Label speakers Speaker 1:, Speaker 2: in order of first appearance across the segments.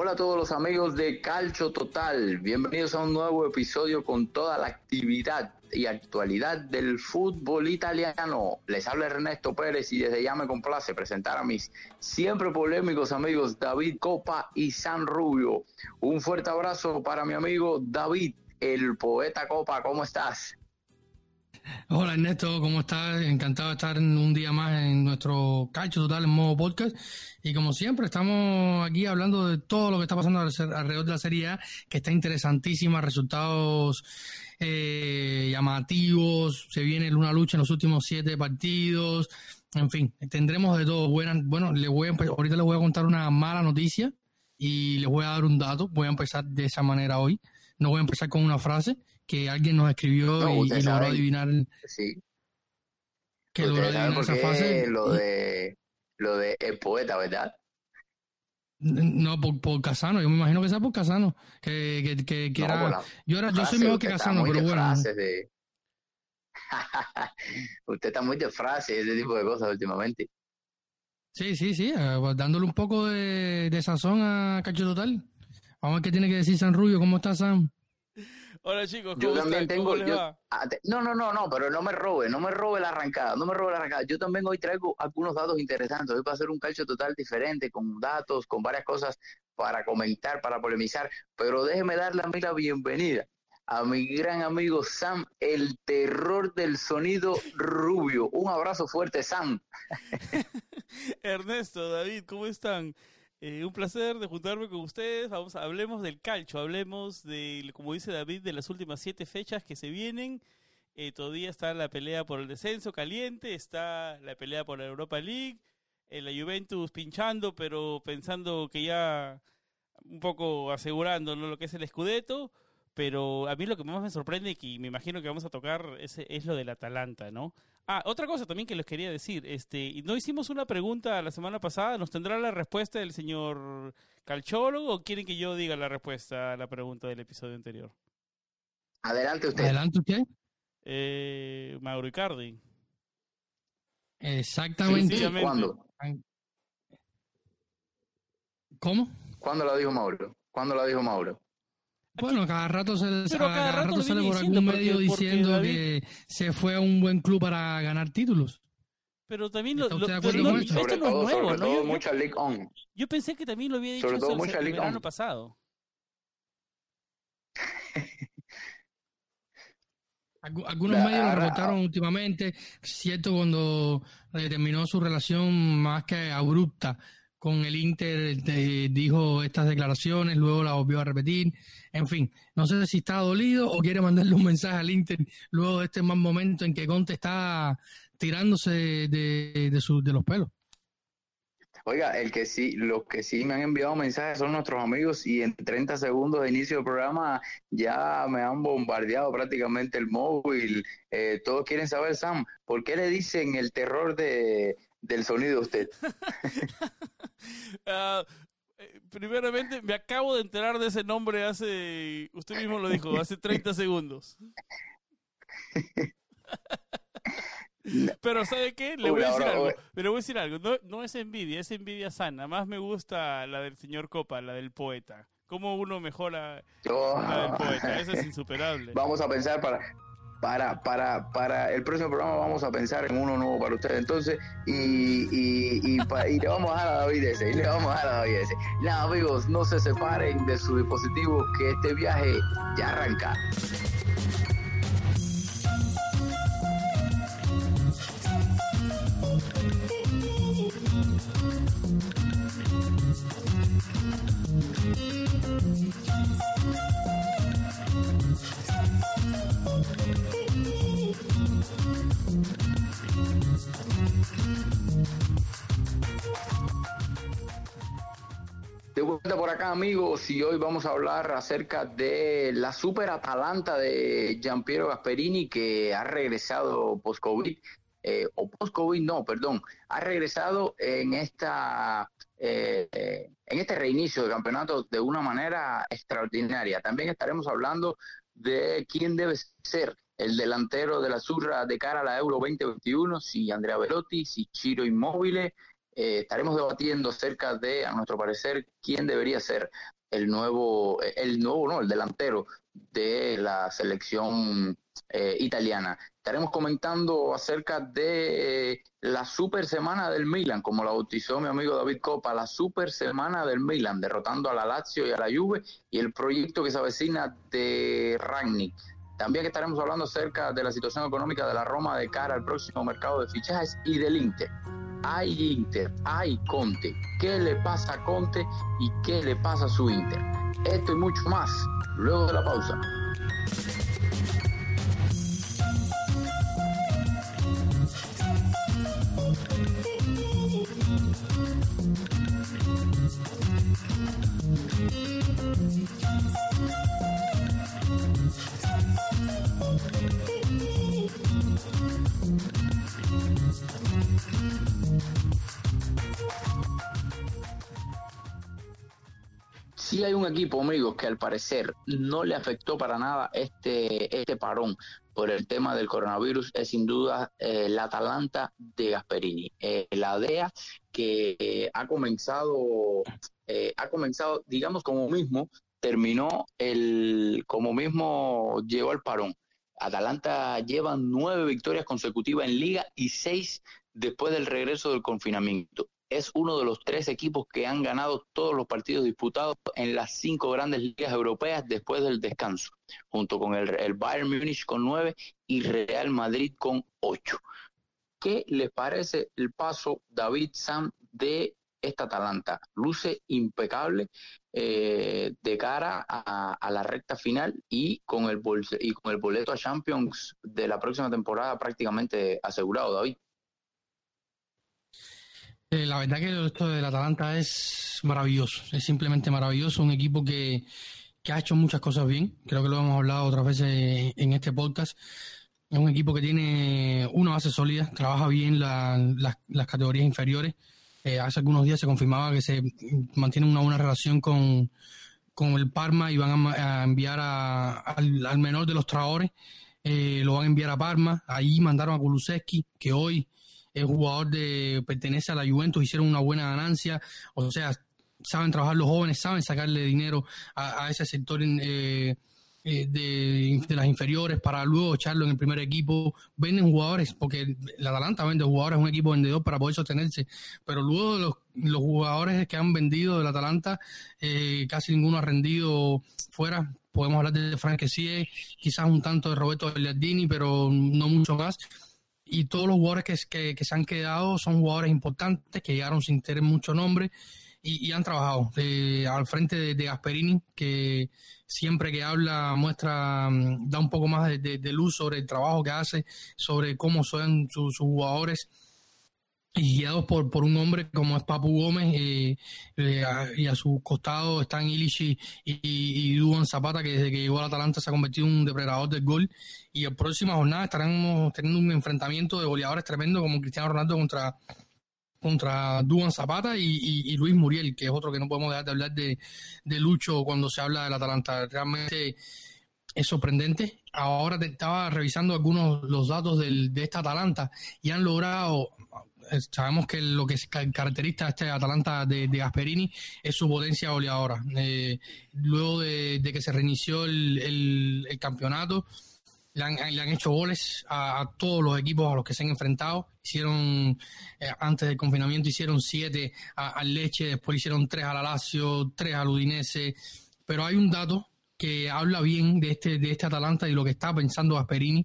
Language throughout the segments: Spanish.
Speaker 1: Hola a todos los amigos de Calcio Total, bienvenidos a un nuevo episodio con toda la actividad y actualidad del fútbol italiano. Les habla Ernesto Pérez y desde ya me complace presentar a mis siempre polémicos amigos David Copa y San Rubio. Un fuerte abrazo para mi amigo David, el poeta Copa, ¿cómo estás?
Speaker 2: Hola Ernesto, ¿cómo estás? Encantado de estar un día más en nuestro Calcio Total en modo podcast. Y como siempre, estamos aquí hablando de todo lo que está pasando alrededor de la Serie A, que está interesantísima, resultados eh, llamativos, se viene una lucha en los últimos siete partidos, en fin, tendremos de todo. Buenas, bueno, le voy a, ahorita les voy a contar una mala noticia y les voy a dar un dato. Voy a empezar de esa manera hoy. No voy a empezar con una frase que alguien nos escribió y, logró adivinar.
Speaker 1: Sí.
Speaker 2: Que logró adivinar esa frase.
Speaker 1: Lo de, lo de el poeta, ¿verdad?
Speaker 2: No, por, por Casano, yo me imagino que sea por Casano. Que, que, que, era. yo, era, yo soy mejor que Casano, pero bueno.
Speaker 1: De... usted está muy de frases, ese tipo de cosas últimamente.
Speaker 2: Sí, sí, sí, eh, pues dándole un poco de, de sazón a Cacho Total. Vamos a ver qué tiene que decir San Rubio. ¿Cómo está Sam?
Speaker 3: Hola chicos,
Speaker 1: ¿cómo yo también tengo. Ah, no, no, no, no, pero no me robe, no me robe la arrancada, no me robe la arrancada. Yo también hoy traigo algunos datos interesantes. Hoy va a ser un calcio total diferente, con datos, con varias cosas para comentar, para polemizar. Pero déjeme darle a mí la bienvenida a mi gran amigo Sam, el terror del sonido rubio. Un abrazo fuerte, Sam.
Speaker 3: Ernesto, David, ¿cómo están? Eh, un placer de juntarme con ustedes. Vamos, hablemos del calcio, hablemos de, como dice David, de las últimas siete fechas que se vienen. Eh, todavía está la pelea por el descenso caliente, está la pelea por la Europa League, eh, la Juventus pinchando, pero pensando que ya un poco asegurando lo que es el Scudetto. Pero a mí lo que más me sorprende y me imagino que vamos a tocar es, es lo del Atalanta, ¿no? Ah, otra cosa también que les quería decir, este, no hicimos una pregunta la semana pasada, ¿nos tendrá la respuesta del señor Calchólogo o quieren que yo diga la respuesta a la pregunta del episodio anterior?
Speaker 1: Adelante usted.
Speaker 2: Adelante usted.
Speaker 3: Eh, Mauro Icardi.
Speaker 2: Exactamente.
Speaker 1: ¿Cuándo?
Speaker 2: ¿Cómo?
Speaker 1: ¿Cuándo lo dijo Mauro? ¿Cuándo lo dijo Mauro?
Speaker 2: Bueno, cada rato, se, cada rato, sale por algún medio diciendo que se fue a un buen club para ganar títulos.
Speaker 3: Pero también lo, lo, esto no es nuevo, ¿no?
Speaker 1: Yo, mucha League On.
Speaker 3: yo pensé que también lo había dicho sobre todo el, verano pasado.
Speaker 2: Algunos medios lo reportaron últimamente, cierto, cuando terminó su relación más que abrupta con el Inter dijo estas declaraciones, luego la volvió a repetir. En fin, no sé si está dolido o quiere mandarle un mensaje al Inter luego de este mal momento en que Conte está tirándose de, de, de los pelos.
Speaker 1: Oiga, el que sí, los que sí me han enviado mensajes son nuestros amigos y en 30 segundos de inicio del programa ya me han bombardeado prácticamente el móvil. Eh, todos quieren saber, Sam, ¿por qué le dicen el terror de, del sonido usted?
Speaker 3: uh, primeramente, me acabo de enterar de ese nombre hace, usted mismo lo dijo, hace 30 segundos. Pero ¿sabe qué? Le voy a decir algo. Pero voy a decir algo. No, no, es envidia, es envidia sana. Más me gusta la del señor Copa, la del poeta. Cómo uno mejora la del poeta. Eso es insuperable.
Speaker 1: Vamos a pensar para, para, para, para el próximo programa vamos a pensar en uno nuevo para ustedes entonces y, y, y, le vamos a dar a David ese, y le vamos a dar a David ese. Nada amigos, no se separen de su dispositivo que este viaje ya arranca. De vuelta por acá, amigos, y hoy vamos a hablar acerca de la super Atalanta de Giampiero Gasperini que ha regresado post-COVID, eh, o post-COVID no, perdón, ha regresado en esta eh, en este reinicio de campeonato de una manera extraordinaria. También estaremos hablando de quién debe ser el delantero de la Surra de cara a la Euro 2021, si Andrea Velotti, si Chiro Inmóvil, eh, estaremos debatiendo acerca de, a nuestro parecer, quién debería ser el nuevo, el nuevo, no, el delantero de la selección eh, italiana. Estaremos comentando acerca de la super semana del Milan, como la bautizó mi amigo David Copa, la super semana del Milan, derrotando a la Lazio y a la Juve y el proyecto que se avecina de Ragni. También estaremos hablando acerca de la situación económica de la Roma de cara al próximo mercado de fichajes y del Inter. Hay Inter, hay Conte. ¿Qué le pasa a Conte y qué le pasa a su Inter? Esto y mucho más luego de la pausa. Sí hay un equipo, amigos, que al parecer no le afectó para nada este, este parón por el tema del coronavirus, es sin duda eh, la Atalanta de Gasperini. Eh, la DEA que eh, ha comenzado, ha comenzado, digamos, como mismo, terminó el, como mismo llegó al parón. Atalanta lleva nueve victorias consecutivas en liga y seis después del regreso del confinamiento es uno de los tres equipos que han ganado todos los partidos disputados en las cinco grandes ligas europeas después del descanso, junto con el, Bayern Múnich con nueve y Real Madrid con ocho. ¿Qué les parece el paso David Sam de esta Atalanta? Luce impecable eh, de cara a, a, la recta final y con, el y con el boleto a Champions de la próxima temporada prácticamente asegurado, David.
Speaker 2: Eh, la verdad que esto del Atalanta es maravilloso, es simplemente maravilloso, un equipo que, ha hecho muchas cosas bien, creo que lo hemos hablado otras veces en este podcast. Es un equipo que tiene una base sólida, trabaja bien las categorías inferiores. Eh, hace algunos días se confirmaba que se mantiene una buena relación con, el Parma y van a, enviar al, menor de los traores, eh, lo van a enviar a Parma. Ahí mandaron a Kulusevski, que hoy es jugador de pertenece a la Juventus, hicieron una buena ganancia, o sea, saben trabajar los jóvenes, saben sacarle dinero a, ese sector eh, eh, de, las inferiores para luego echarlo en el primer equipo. Venden jugadores, porque la Atalanta vende jugadores, es un equipo vendedor para poder sostenerse, pero luego los, los jugadores que han vendido del Atalanta, eh, casi ninguno ha rendido fuera. Podemos hablar de Frank quizás un tanto de Roberto Bellardini, pero no mucho más y todos los jugadores que, que, se han quedado son jugadores importantes que llegaron sin tener mucho nombre y, han trabajado. Eh, al frente de, Gasperini, que siempre que habla muestra, mm, da un poco más de, luz sobre el trabajo que hace, sobre cómo son sus jugadores y guiados por, por un hombre como es Papu Gómez eh, eh, y a su costado están Illich y, y, Zapata que desde que llegó al Atalanta se ha convertido en un depredador del gol y en próxima jornada estaremos teniendo un enfrentamiento de goleadores tremendo como Cristiano Ronaldo contra contra Duan Zapata y, Luis Muriel, que es otro que no podemos dejar de hablar de, de Lucho cuando se habla del Atalanta. Realmente es sorprendente. Ahora estaba revisando algunos los datos del, de esta Atalanta y han logrado sabemos que lo que caracteriza a este Atalanta de, Gasperini es su potencia goleadora. Eh, luego de, que se reinició el, campeonato, le han, hecho goles a, todos los equipos a los que se han enfrentado. Hicieron, eh, antes del confinamiento, hicieron siete al Leche, después hicieron tres al Lazio, tres al Udinese. Pero hay un dato que habla bien de este, de este Atalanta y lo que está pensando Gasperini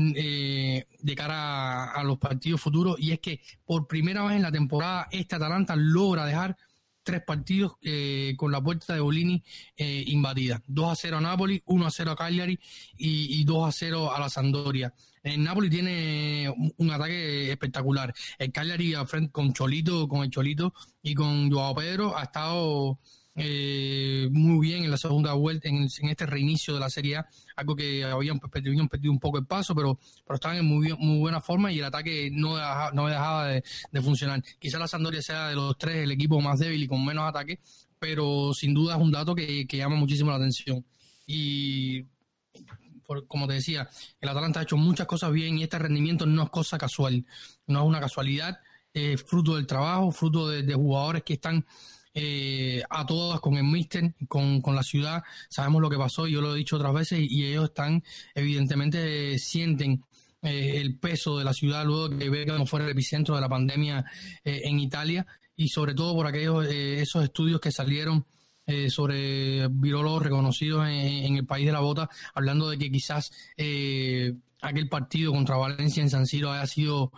Speaker 2: eh, de cara a, los partidos futuros y es que por primera vez en la temporada este Atalanta logra dejar tres partidos eh, con la puerta de Bolini eh, invadida. 2 a 0 a Napoli, 1 a 0 a Cagliari y, y 2 a 0 a la Sandoria. En Napoli tiene un, ataque espectacular. El Cagliari con Cholito, con el Cholito y con Joao Pedro ha estado eh, muy bien en la segunda vuelta, en, este reinicio de la Serie A, algo que habían perdido, un poco el paso, pero, pero estaban en muy, muy buena forma y el ataque no, dejaba, no dejaba de, funcionar. Quizá la Sandoria sea de los tres el equipo más débil y con menos ataque, pero sin duda es un dato que, llama muchísimo la atención. Y como te decía, el Atalanta ha hecho muchas cosas bien y este rendimiento no es cosa casual, no es una casualidad fruto del trabajo, fruto de, jugadores que están a todas con el Mister, con, con, la ciudad. Sabemos lo que pasó, yo lo he dicho otras veces, y, ellos están, evidentemente, sienten el peso de la ciudad luego que Bergamo fuera el epicentro de la pandemia en Italia y sobre todo por aquellos esos estudios que salieron eh, sobre virólogos reconocidos en, el país de la bota, hablando de que quizás eh, aquel partido contra Valencia en San Siro haya sido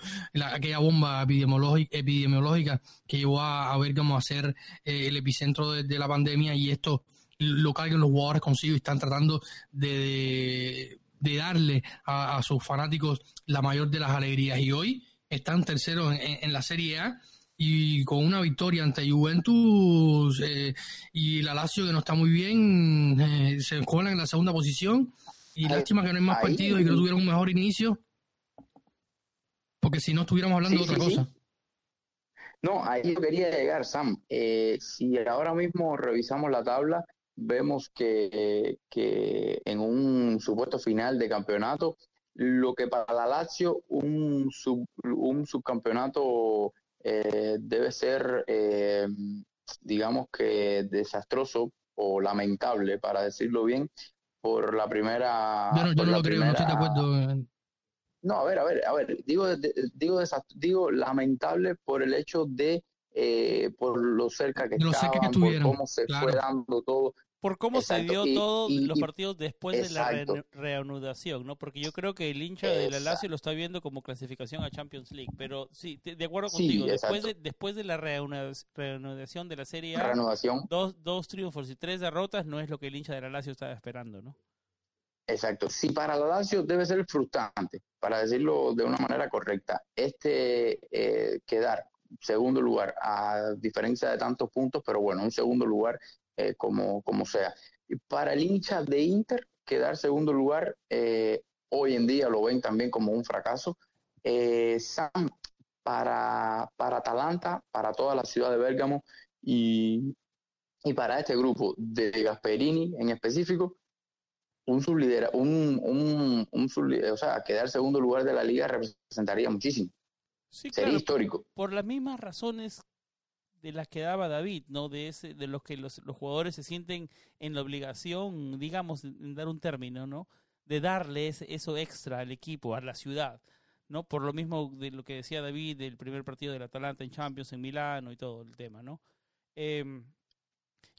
Speaker 2: aquella bomba epidemiológica, que llevó a, ver cómo hacer eh, el epicentro de, la pandemia y esto lo cargan los jugadores consigo y están tratando de, darle a, sus fanáticos la mayor de las alegrías. Y hoy están terceros en la Serie A y con una victoria ante Juventus eh, y la Lazio que no está muy bien, eh, se colan en la segunda posición y lástima que no hay más partidos y que no tuvieron un mejor inicio, porque si no estuviéramos hablando de otra cosa.
Speaker 1: No, ahí yo quería llegar, Sam. Eh, si ahora mismo revisamos la tabla, vemos que, que en un supuesto final de campeonato, lo que para la Lazio un, un subcampeonato eh, debe ser, eh, digamos que desastroso o lamentable, para decirlo bien, por la primera...
Speaker 2: Yo no, lo creo, no estoy de acuerdo.
Speaker 1: No, a ver, a ver, a ver, digo, digo, digo lamentable por el hecho de, eh, por lo cerca que estaban, por cómo se fue dando todo,
Speaker 3: por cómo se dio todos los partidos después de la reanudación, ¿no? Porque yo creo que el hincha de la Lazio lo está viendo como clasificación a Champions League, pero sí, de acuerdo contigo, después, de, después de la reanudación de la Serie A, dos, dos triunfos y tres derrotas no es lo que el hincha de la Lazio estaba esperando, ¿no?
Speaker 1: Exacto. Si para la Lazio debe ser frustrante, para decirlo de una manera correcta, este eh, quedar segundo lugar, a diferencia de tantos puntos, pero bueno, un segundo lugar eh, como, como sea. Para el hincha de Inter, quedar segundo lugar, eh, hoy en día lo ven también como un fracaso. Eh, Sam, para, para Atalanta, para toda la ciudad de Bérgamo y, y para este grupo de Gasperini en específico, un sublidera, un, un, un o sea, quedar segundo lugar de la liga representaría muchísimo. Sería histórico.
Speaker 3: Por las mismas razones de las que daba David, ¿no? De ese, de los que los, los jugadores se sienten en la obligación, digamos, en dar un término, ¿no? De darle eso extra al equipo, a la ciudad, ¿no? Por lo mismo de lo que decía David del primer partido del Atalanta en Champions en Milano y todo el tema, ¿no? Em,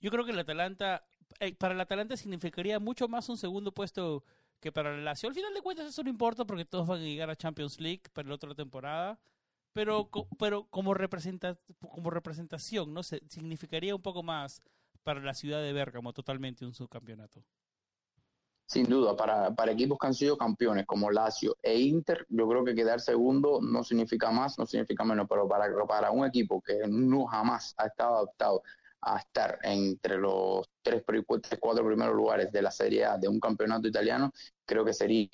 Speaker 3: yo creo que el Atalanta, eh, para el Atalanta significaría mucho más un segundo puesto que para la Lazio. Al final de cuentas eso no importa porque todos van a llegar a Champions League para la otra temporada pero, pero como, representa, como representación, ¿no? Se, significaría un poco más para la ciudad de Bérgamo totalmente un subcampeonato.
Speaker 1: Sin duda, para, para equipos que han sido campeones como Lazio e Inter, yo creo que quedar segundo no significa más, no significa menos, pero para, para un equipo que no jamás ha estado adaptado a estar entre los tres, cuatro primeros lugares de la Serie A de un campeonato italiano, creo que sería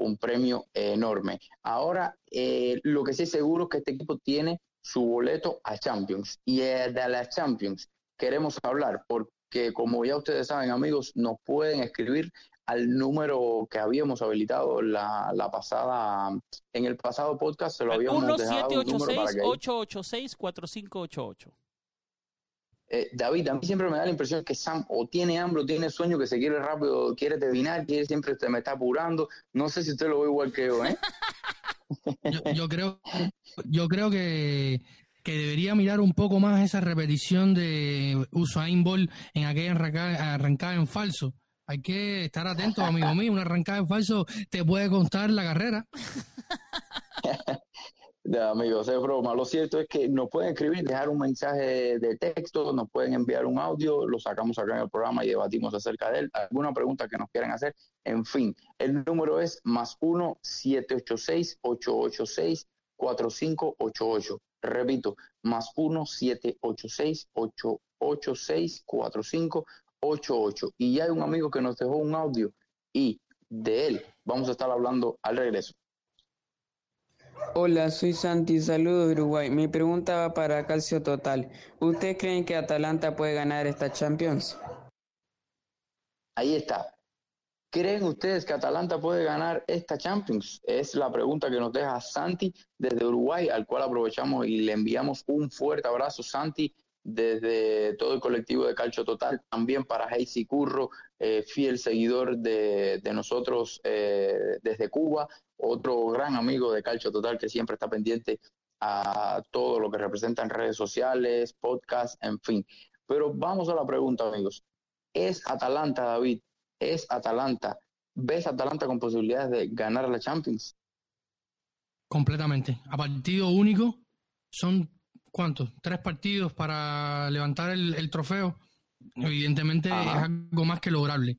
Speaker 1: un premio enorme. Ahora, eh, lo que sí es seguro es que este equipo tiene su boleto a Champions. Y de la Champions queremos hablar porque, como ya ustedes saben, amigos, nos pueden escribir al número que habíamos habilitado la, la pasada, en el pasado podcast se lo habíamos 1
Speaker 3: 886 4588
Speaker 1: eh, David, a mí siempre me da la impresión que Sam o tiene hambre o tiene sueño, que se quiere rápido, quiere terminar, quiere siempre me está apurando. No sé si usted lo ve igual que yo, ¿eh?
Speaker 2: yo, creo, yo creo que, que debería mirar un poco más esa repetición de Usain Bolt en aquella arrancada, arrancada en falso. Hay que estar atento, amigo mío. Una arrancada en falso te puede contar la carrera.
Speaker 1: de amigos, es broma. Lo cierto es que nos pueden escribir, dejar un mensaje de texto, nos pueden enviar un audio, lo sacamos acá en el programa y debatimos acerca de él. Alguna pregunta que nos quieran hacer. En fin, el número es más 1-786-886-4588. Repito, más 1-786-886-4588. Y ya hay un amigo que nos dejó un audio y de él vamos a estar hablando al regreso.
Speaker 4: Hola, soy Santi, saludos Uruguay. Mi pregunta va para Calcio Total. ¿Ustedes creen que Atalanta puede ganar esta Champions?
Speaker 1: Ahí está. ¿Creen ustedes que Atalanta puede ganar esta Champions? Es la pregunta que nos deja Santi desde Uruguay, al cual aprovechamos y le enviamos un fuerte abrazo, Santi, desde todo el colectivo de Calcio Total, también para Heisy Curro, eh, fiel seguidor de, nosotros eh, desde Cuba, otro gran amigo de Calcio Total que siempre está pendiente a todo lo que representa en redes sociales, podcast, en fin. Pero vamos a la pregunta, amigos. ¿Es Atalanta, David, es Atalanta. ¿Ves Atalanta con posibilidades de ganar la Champions?
Speaker 2: Completamente. A partido único son ¿cuántos? Tres partidos para levantar el, trofeo. Evidentemente es algo más que lograble.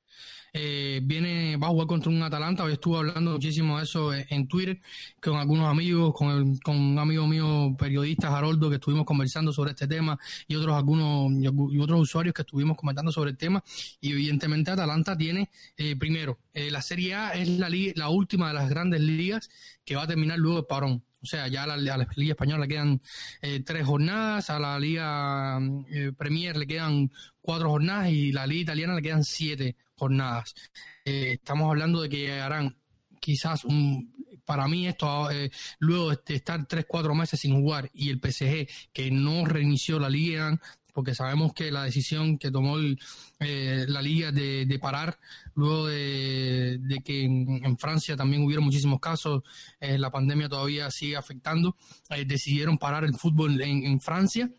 Speaker 2: Eh, viene, va a jugar contra un Atalanta. Hoy estuve hablando muchísimo de eso en Twitter con algunos amigos, con, con un amigo mío periodista, Haroldo, que estuvimos conversando sobre este tema y otros algunos y otros usuarios que estuvimos comentando sobre el tema. Y evidentemente Atalanta tiene, eh, primero, eh, la Serie A es la, la última de las grandes ligas que va a terminar luego el parón. O sea, ya a la, Liga Española le quedan tres jornadas, a la Liga Premier le quedan cuatro jornadas y la Liga Italiana le quedan siete jornadas. Eh, estamos hablando de que harán quizás un, para mí esto, eh, luego de estar 3-4 meses sin jugar y el PSG que no reinició la liga, porque sabemos que la decisión que tomó eh, la liga de, parar, luego de, que en, Francia también hubiera muchísimos casos, la pandemia todavía sigue afectando, decidieron parar el fútbol en Francia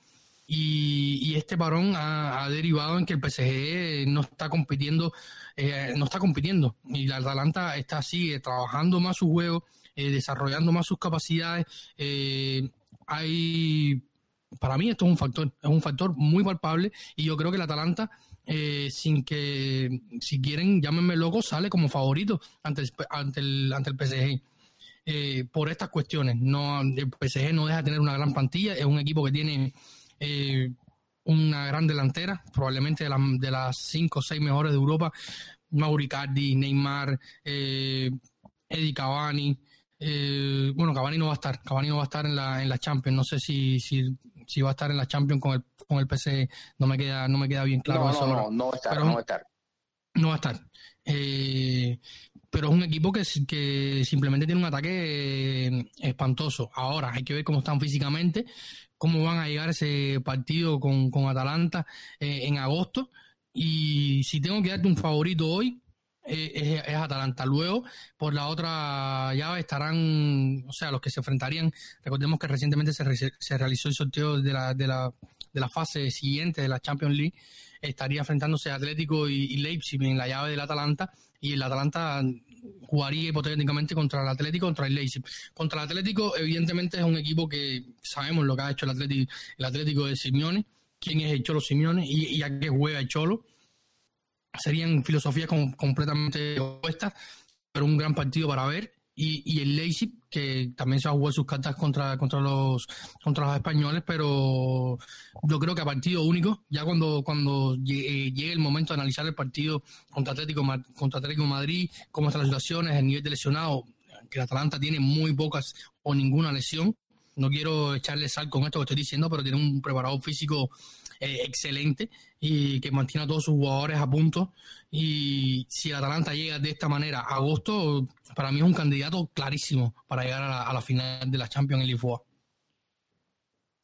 Speaker 2: y, este parón ha, derivado en que el PSG no está compitiendo, eh, no está compitiendo. Y la Atalanta está así, trabajando más su juego, eh, desarrollando más sus capacidades. Eh, hay, para mí esto es un factor, es un factor muy palpable y yo creo que el Atalanta, sin que, si quieren, llámenme loco, sale como favorito ante el, ante el, ante el PSG. por estas cuestiones, no el PSG no deja de tener una gran plantilla, es un equipo que tiene eh, una gran delantera, probablemente de, las cinco o seis mejores de Europa, Mauricardi, Neymar, eh, Eddie Cavani, eh, bueno, Cavani no va a estar, Cavani no va a estar en la, en la Champions, no sé si, si va a estar en la Champions con el, con el PC, no me queda, no me queda bien claro
Speaker 1: no,
Speaker 2: eso.
Speaker 1: No, no, va a estar, no va a estar.
Speaker 2: No va a estar. Eh, pero es un equipo que, que simplemente tiene un ataque espantoso. Ahora hay que ver cómo están físicamente, cómo van a llegar ese partido con, Atalanta eh, en agosto. Y si tengo que darte un favorito hoy, eh, es, Atalanta. Luego, por la otra llave estarán, o sea, los que se enfrentarían. Recordemos que recientemente se, se realizó el sorteo de la, de, la, de la fase siguiente de la Champions League. Estaría enfrentándose Atlético y, y Leipzig en la llave del Atalanta. Y el Atalanta jugaría hipotéticamente contra el Atlético, contra el Leipzig. Contra el Atlético, evidentemente es un equipo que sabemos lo que ha hecho el Atlético, el Atlético de Simeone, quién es el Cholo Simeone y, a qué juega el Cholo. Serían filosofías completamente opuestas, pero un gran partido para ver y, y el Leipzig, que también se ha jugado sus cartas contra, contra, los, contra los españoles, pero yo creo que a partido único, ya cuando, cuando llegue el momento de analizar el partido contra Atlético, contra Atlético Madrid, cómo están las situaciones, el nivel de lesionado, que el Atalanta tiene muy pocas o ninguna lesión. No quiero echarle sal con esto que estoy diciendo, pero tiene un preparado físico eh, excelente y que mantiene a todos sus jugadores a punto. Y si el Atalanta llega de esta manera a agosto, para mí es un candidato clarísimo para llegar a la, final de la Champions en Lisboa.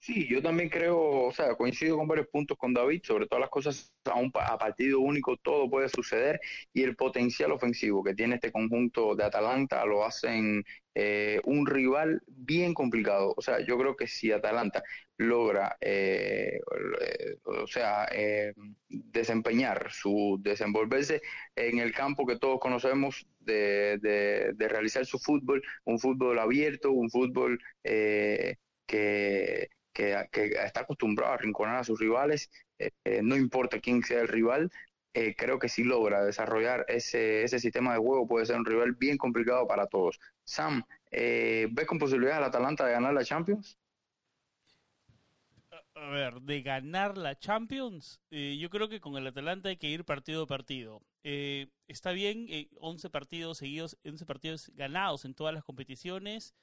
Speaker 1: Sí, yo también creo, o sea, coincido con varios puntos con David, sobre todas las cosas a, un, a partido único todo puede suceder y el potencial ofensivo que tiene este conjunto de Atalanta lo hacen eh, un rival bien complicado. O sea, yo creo que si Atalanta logra, eh, o sea, eh, desempeñar su, desenvolverse en el campo que todos conocemos de, de, realizar su fútbol, un fútbol abierto, un fútbol que que, está acostumbrado a rinconar a sus rivales, eh, eh, no importa quién sea el rival, eh, creo que si logra desarrollar ese, ese sistema de juego puede ser un rival bien complicado para todos. Sam, ¿ves con posibilidades al Atalanta de ganar la Champions?
Speaker 3: A ver, de ganar la Champions, yo creo que con el Atalanta hay que ir partido a partido. está bien, 11 partidos seguidos, 11 partidos ganados en todas las competiciones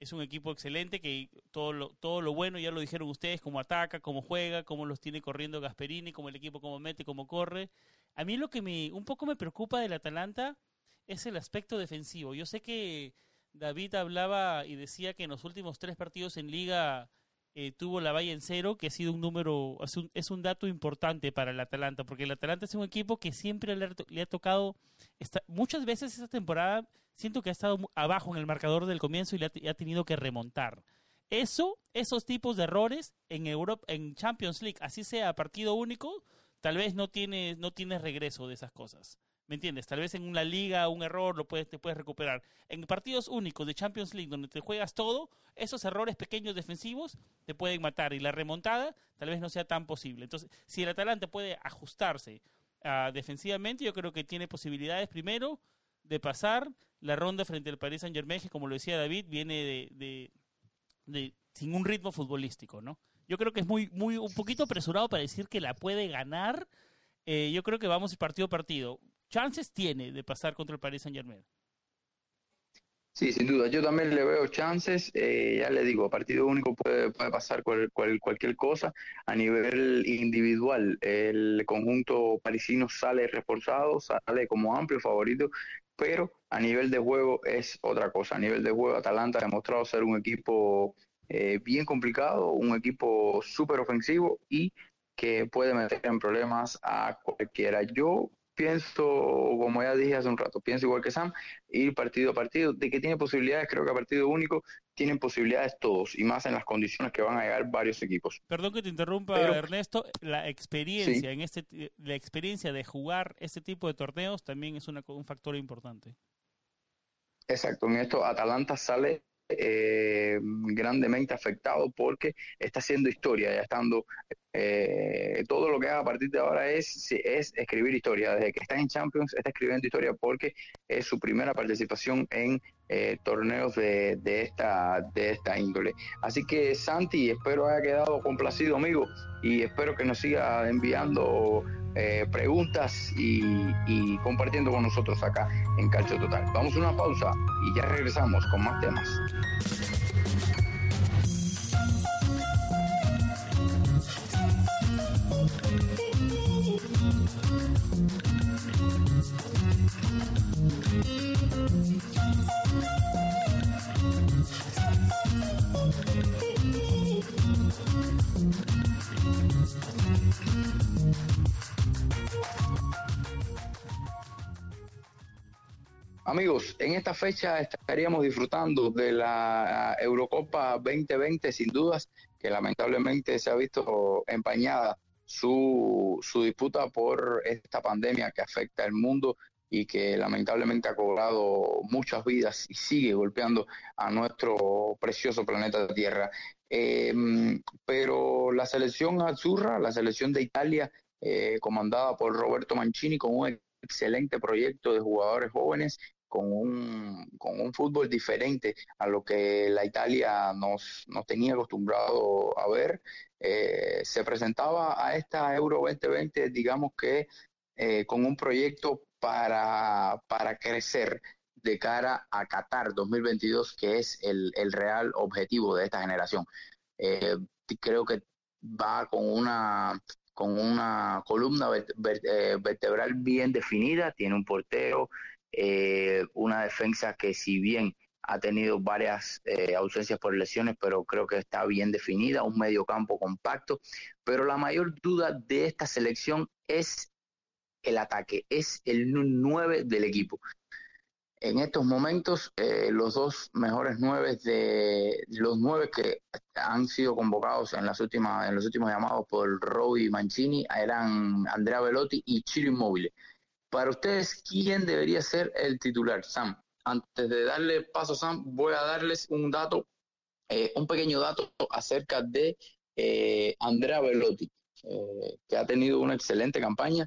Speaker 3: es un equipo excelente que todo lo, todo lo bueno ya lo dijeron ustedes, cómo ataca, cómo juega, cómo los tiene corriendo Gasperini, cómo el equipo cómo mete, cómo corre. A mí lo que me un poco me preocupa del Atalanta es el aspecto defensivo. Yo sé que David hablaba y decía que en los últimos tres partidos en liga eh, tuvo la valla en cero, que ha sido un número, es un, dato importante para el Atalanta, porque el Atalanta es un equipo que siempre le, ha tocado, muchas veces esta temporada siento que ha estado abajo en el marcador del comienzo y le ha, tenido que remontar. Eso, esos tipos de errores en Europa, en Champions League, así sea partido único, tal vez no tienes, no tienes regreso de esas cosas. ¿Me entiendes? Tal vez en una liga, un error, lo puedes, te puedes recuperar. En partidos únicos de Champions League, donde te juegas todo, esos errores pequeños defensivos te pueden matar y la remontada tal vez no sea tan posible. Entonces, si el Atalanta puede ajustarse uh, defensivamente, yo creo que tiene posibilidades primero de pasar la ronda frente al Paris Saint Germain, que como lo decía David, viene de, de, de, sin un ritmo futbolístico, ¿no? Yo creo que es muy, muy, un poquito apresurado para decir que la puede ganar. Eh, yo creo que vamos partido a partido chances tiene de pasar contra el Paris Saint Germain.
Speaker 1: Sí, sin duda. Yo también le veo chances. Eh, ya le digo, a partido único puede, pasar cualquier cosa. A nivel individual, el conjunto parisino sale reforzado, sale como amplio favorito, pero a nivel de juego es otra cosa. A nivel de juego, Atalanta ha demostrado ser un equipo eh, bien complicado, un equipo súper ofensivo y que puede meter en problemas a cualquiera. Yo pienso, como ya dije hace un rato, pienso igual que Sam, ir partido a partido. De que tiene posibilidades, creo que a partido único tienen posibilidades todos, y más en las condiciones que van a llegar varios equipos.
Speaker 3: Perdón que te interrumpa, Ernesto, la experiencia en este, la experiencia de jugar este tipo de torneos también es un factor importante.
Speaker 1: Exacto, en esto Atalanta sale eh, grandemente afectado porque está haciendo historia, ya estando eh, todo lo que haga a partir de ahora es, es escribir historia. Desde que está en Champions está escribiendo historia porque es su primera participación en eh, torneos de, de, esta, de esta índole. Así que Santi, espero haya quedado complacido, amigo, y espero que nos siga enviando eh, preguntas y, y compartiendo con nosotros acá en Calcio Total. Vamos a una pausa y ya regresamos con más temas. Amigos, en esta fecha estaríamos disfrutando de la Eurocopa 2020, sin dudas, que lamentablemente se ha visto empañada su, su disputa por esta pandemia que afecta al mundo y que lamentablemente ha cobrado muchas vidas y sigue golpeando a nuestro precioso planeta Tierra. Em, pero la selección azurra, la selección de Italia, eh, comandada por Roberto Mancini, con un excelente proyecto de jugadores jóvenes, con un, con un fútbol diferente a lo que la Italia nos, nos tenía acostumbrado a ver. Eh, se presentaba a esta Euro 2020, digamos que eh, con un proyecto para, para crecer de cara a Qatar 2022, que es el, el real objetivo de esta generación. Eh, creo que va con una con una columna vertebral bien definida, tiene un portero, eh, una defensa que si bien ha tenido varias eh, ausencias por lesiones, pero creo que está bien definida, un medio campo compacto, pero la mayor duda de esta selección es el ataque, es el 9 del equipo. En estos momentos, eh, los dos mejores nueve de los nueve que han sido convocados en las últimas, en los últimos llamados por Roby Mancini eran Andrea Velotti y Chiro. Para ustedes, ¿quién debería ser el titular? Sam, antes de darle paso Sam, voy a darles un dato, eh, un pequeño dato acerca de eh, Andrea Velotti, que ha tenido una excelente campaña,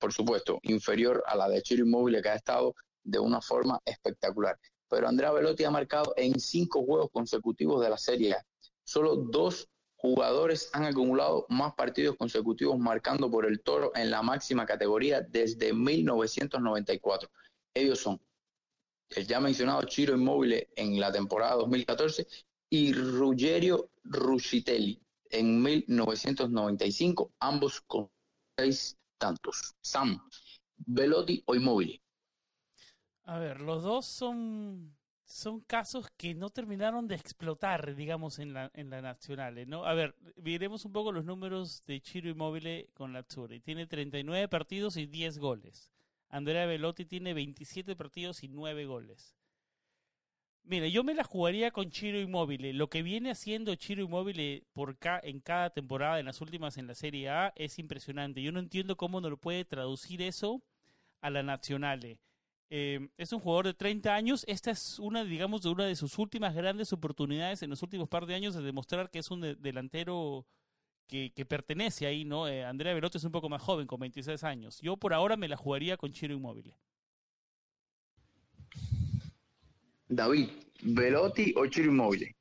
Speaker 1: por supuesto, inferior a la de Chiro Inmóvil, que ha estado de una forma espectacular. Pero Andrea Velotti ha marcado en cinco juegos consecutivos de la Serie A. Solo dos jugadores han acumulado más partidos consecutivos marcando por el Toro en la máxima categoría desde 1994. Ellos son el ya mencionado Chiro Inmóvil en la temporada 2014 y Ruggerio Ruscitelli en 1995, ambos con seis tantos. Sam, Velotti o Inmóvil.
Speaker 3: A ver, los dos son son casos que no terminaron de explotar, digamos, en la, en la nacional. ¿no? A ver, miremos un poco los números de Chiro Immobile con la Azzurri. Tiene 39 partidos y 10 goles. Andrea Velotti tiene 27 partidos y 9 goles. Mira, yo me la jugaría con Chiro Immobile. Lo que viene haciendo Chiro Immobile por en cada temporada, en las últimas en la Serie A, es impresionante. Yo no entiendo cómo no lo puede traducir eso a la Nacional. Eh, es un jugador de 30 años. Esta es una, digamos, de una de sus últimas grandes oportunidades en los últimos par de años de demostrar que es un delantero que, pertenece ahí, ¿no? Eh, Andrea Velotti es un poco más joven, con 26 años. Yo por ahora me la jugaría con Chiro Inmóvil.
Speaker 1: David, ¿Velotti o Chiro Inmóvil?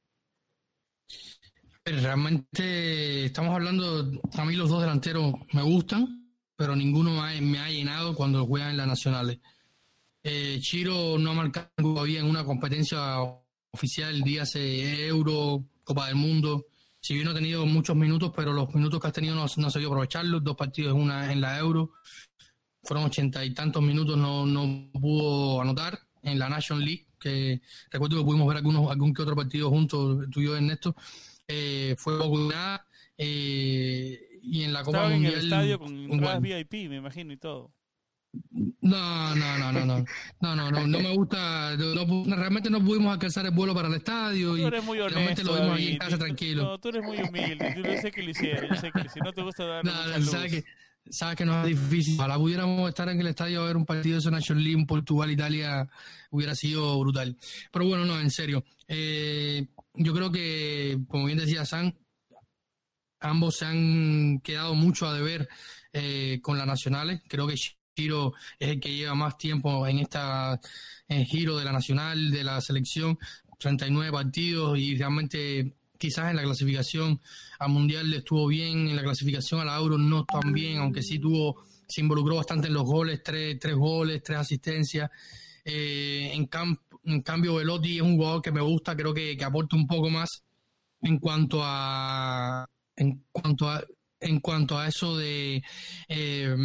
Speaker 2: Realmente estamos hablando, a mí los dos delanteros me gustan, pero ninguno me ha llenado cuando juegan en las nacionales. Eh, Chiro no ha marcado todavía en una competencia oficial, días Euro, Copa del Mundo. Si bien no ha tenido muchos minutos, pero los minutos que ha tenido no, ha sabido aprovecharlos. Dos partidos una en la Euro. Fueron ochenta y tantos minutos, no, no pudo anotar. En la National League, que recuerdo que pudimos ver algunos, algún que otro partido juntos, tú y yo, Ernesto. Eh, fue poco eh, y en la Copa Mundial.
Speaker 3: en el estadio con VIP, me imagino, y todo.
Speaker 2: No, no, no, no, no, no, no, no, no me gusta, realmente no pudimos alcanzar el vuelo para el estadio y
Speaker 3: tú eres muy honesto, realmente lo vimos ahí en casa tranquilo. No, tú eres muy humilde, yo sé que lo hicieron, yo sé que si no te gusta dar no,
Speaker 2: sabes que, sabes que no es difícil, ojalá pudiéramos estar en el estadio a ver un partido de esa National League, Portugal, Italia, hubiera sido brutal. Pero bueno, no, en serio, eh, yo creo que, como bien decía San, ambos se han quedado mucho a deber eh, con las nacionales, creo que Giro es el que lleva más tiempo en esta giro de la nacional, de la selección, 39 partidos y realmente quizás en la clasificación al mundial estuvo bien, en la clasificación a la Euro no tan bien, aunque sí tuvo, se involucró bastante en los goles, tres, tres goles, tres asistencias. Eh, en, en cambio, Velotti es un jugador que me gusta, creo que, que aporta un poco más en cuanto a en cuanto a en cuanto a eso de eh,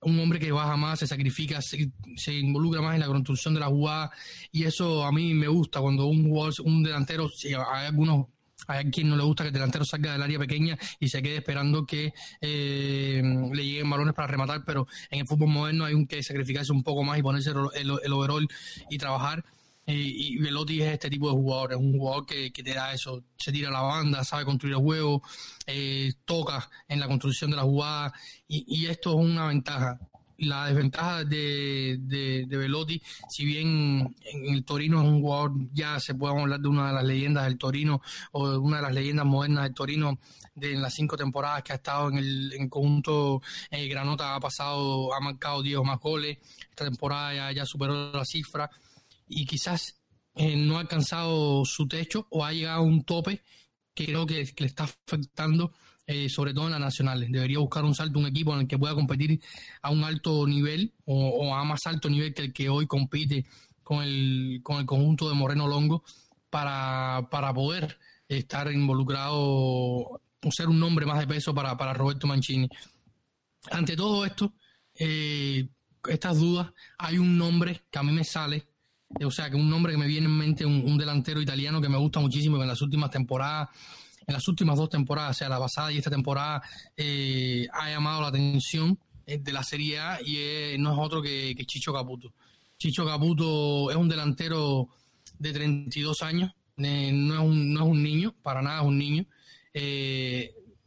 Speaker 2: un hombre que baja más, se sacrifica, se, involucra más en la construcción de la jugada y eso a mí me gusta cuando un jugador, un delantero, si hay algunos hay quien no le gusta que el delantero salga del área pequeña y se quede esperando que eh, le lleguen balones para rematar, pero en el fútbol moderno hay un que sacrificarse un poco más y ponerse el, el overall y trabajar y Velotti es este tipo de jugador, es un jugador que, te da eso, se tira la banda, sabe construir el juego, eh, toca en la construcción de la jugada y, esto es una ventaja. La desventaja de, de, Velotti, si bien en el Torino es un jugador, ya se puede hablar de una de las leyendas del Torino o de una de las leyendas modernas del Torino de las cinco temporadas que ha estado en el conjunto eh, Granota ha pasado, ha marcado 10 más goles, esta temporada ya, ya superó la cifra y quizás eh, no ha alcanzado su techo o ha llegado a un tope que creo que, le está afectando, eh, sobre todo en las nacionales. Debería buscar un salto, un equipo en el que pueda competir a un alto nivel o, a más alto nivel que el que hoy compite con el, con el conjunto de Moreno Longo para, para poder estar involucrado o ser un nombre más de peso para, para Roberto Mancini. Ante todo esto, eh, estas dudas, hay un nombre que a mí me sale o sea, que un nombre que me viene en mente, un, delantero italiano que me gusta muchísimo, que en las últimas temporadas, en las últimas dos temporadas, o sea, la pasada y esta temporada, eh, ha llamado la atención eh, de la Serie A y no es otro que, Chicho Caputo. Chicho Caputo es un delantero de 32 años, eh, no, es un, no es un niño, para nada es un niño.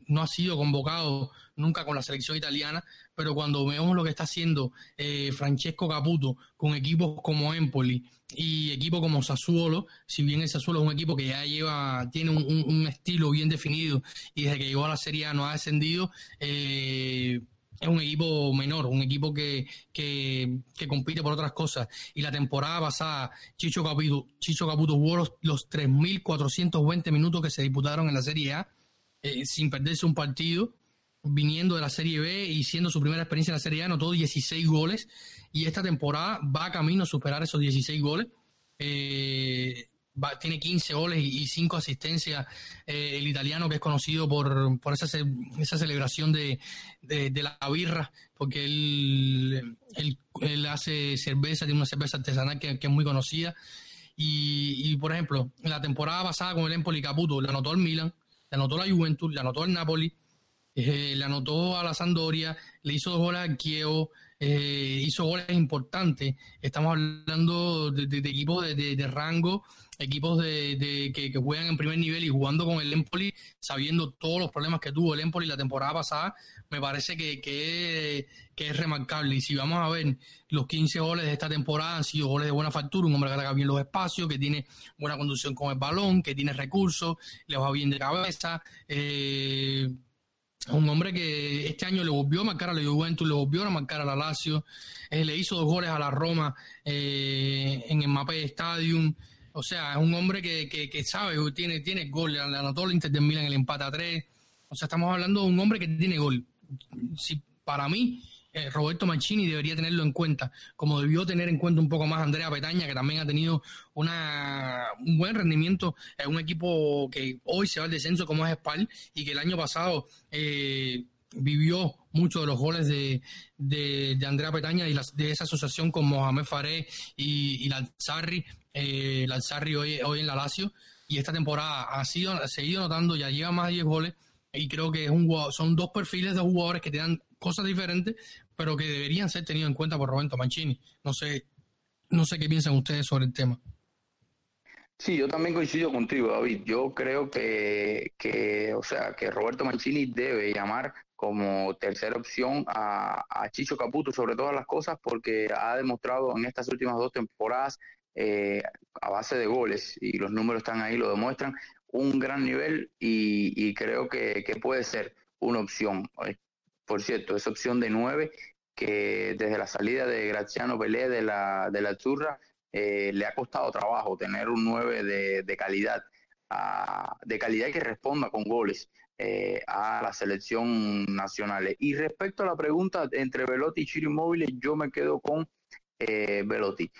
Speaker 2: no ha sido convocado nunca con la selección italiana, pero cuando vemos lo que está haciendo eh, Francesco Caputo con equipos como Empoli y equipos como Sassuolo, si bien el Sassuolo es un equipo que ya lleva, tiene un, estilo bien definido y desde que llegó a la Serie A no ha descendido, eh, es un equipo menor, un equipo que, que, compite por otras cosas. Y la temporada pasada, Chicho Caputo, Chicho Caputo jugó los, los 3.420 minutos que se disputaron en la Serie A, eh, sin perderse un partido viniendo de la Serie B y siendo su primera experiencia en la Serie A, anotó 16 goles y esta temporada va a camino a superar esos 16 goles. Eh, tiene 15 goles y, 5 asistencias. Eh, el italiano que es conocido por, por esa, esa celebración de, de, la birra, porque él, él, hace cerveza, tiene una cerveza artesanal que, es muy conocida. Y, y, por ejemplo, en la temporada pasada con el Empoli Caputo, le anotó al Milan, le anotó la Juventus, le anotó al Napoli, eh, le anotó a la Sandoria, le hizo dos goles al Kievo, eh, hizo goles importantes. Estamos hablando de, equipos de, rango, equipos de, que, juegan en primer nivel y jugando con el Empoli, sabiendo todos los problemas que tuvo el Empoli la temporada pasada, me parece que, que, es remarcable. Y si vamos a ver los 15 goles de esta temporada han sido goles de buena factura, un hombre que ataca bien los espacios, que tiene buena conducción con el balón, que tiene recursos, le va bien de cabeza. Eh, un hombre que este año le volvió a marcar a la Juventus, le volvió a marcar a la Lazio, eh, le hizo dos goles a la Roma eh, en el Mapei Stadium. O sea, es un hombre que, que, sabe, tiene, tiene gol, le anotó el Inter de Milan el empate a tres. O sea, estamos hablando de un hombre que tiene gol. Si, para mí, eh, Roberto Mancini debería tenerlo en cuenta, como debió tener en cuenta un poco más Andrea Petaña, que también ha tenido una, un buen rendimiento en un equipo que hoy se va al descenso como es Spal y que el año pasado eh, vivió muchos de los goles de, Andrea Petaña y de esa asociación con Mohamed Faré y, y Lanzarri, eh, Lanzarri hoy, hoy en la Lazio, y esta temporada ha, sido, ha seguido notando, ya lleva más de 10 goles, y creo que es un son dos perfiles de jugadores que te dan cosas diferentes, pero que deberían ser tenidos en cuenta por Roberto Mancini. No sé, no sé qué piensan ustedes sobre el tema.
Speaker 1: Sí, yo también coincido contigo, David. Yo creo que, o sea, que Roberto Mancini debe llamar como tercera opción a, Chicho Caputo sobre todas las cosas porque ha demostrado en estas últimas dos temporadas eh, a base de goles y los números están ahí, lo demuestran, un gran nivel y, creo que, que, puede ser una opción por cierto, esa opción de nueve que desde la salida de Graziano Pelé de la, de la Churra eh, le ha costado trabajo tener un nueve de, calidad, de calidad que responda con goles eh, a la selección nacional. Y respecto a la pregunta entre Velotti y Chiro yo me quedo con eh, Velotti.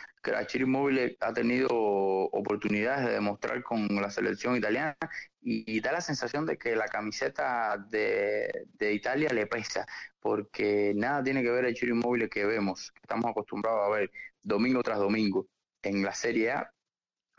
Speaker 1: Chiri Immobile ha tenido oportunidades de demostrar con la selección italiana y, da la sensación de que la camiseta de, Italia le pesa, porque nada tiene que ver el Chiri Immobile que vemos, que estamos acostumbrados a ver domingo tras domingo en la Serie A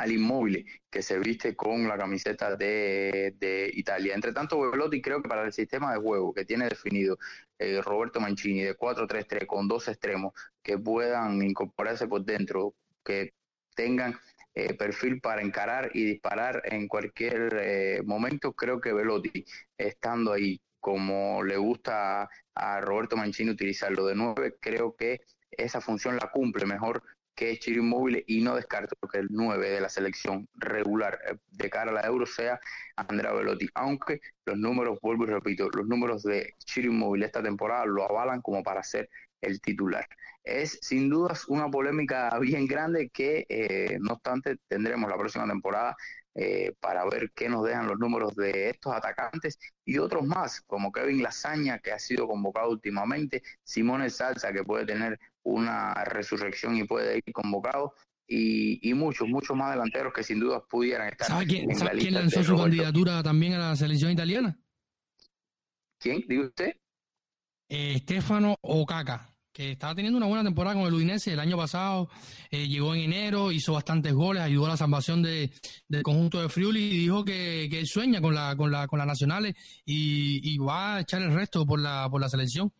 Speaker 1: al inmóvil que se viste con la camiseta de, de, Italia. Entre tanto, Velotti creo que para el sistema de juego que tiene definido eh, Roberto Mancini de 4-3-3 con dos extremos que puedan incorporarse por dentro, que tengan eh, perfil para encarar y disparar en cualquier eh, momento, creo que Velotti, estando ahí como le gusta a Roberto Mancini utilizarlo de nueve, creo que esa función la cumple mejor que es Chiro Inmóvil y no descarto que el 9 de la selección regular eh, de cara a la Euro sea Andrea Velotti, aunque los números, vuelvo y repito, los números de Chiro Inmóvil esta temporada lo avalan como para ser el titular. Es sin dudas una polémica bien grande que, eh, no obstante, tendremos la próxima temporada eh, para ver qué nos dejan los números de estos atacantes y otros más, como Kevin Lasaña, que ha sido convocado últimamente, Simone Salsa, que puede tener una resurrección y puede ir convocado. Y, muchos, muchos más delanteros que sin duda pudieran estar.
Speaker 2: ¿Sabe quién, quién lanzó su candidatura también a la selección italiana?
Speaker 1: ¿Quién? ¿Dice usted?
Speaker 2: Eh, Stefano Okaka que estaba teniendo una buena temporada con el Udinese el año pasado, eh, llegó en enero, hizo bastantes goles, ayudó a la salvación de, del conjunto de Friuli y dijo que, que él sueña con la, con la, con las nacionales y, y, va a echar el resto por la, por la selección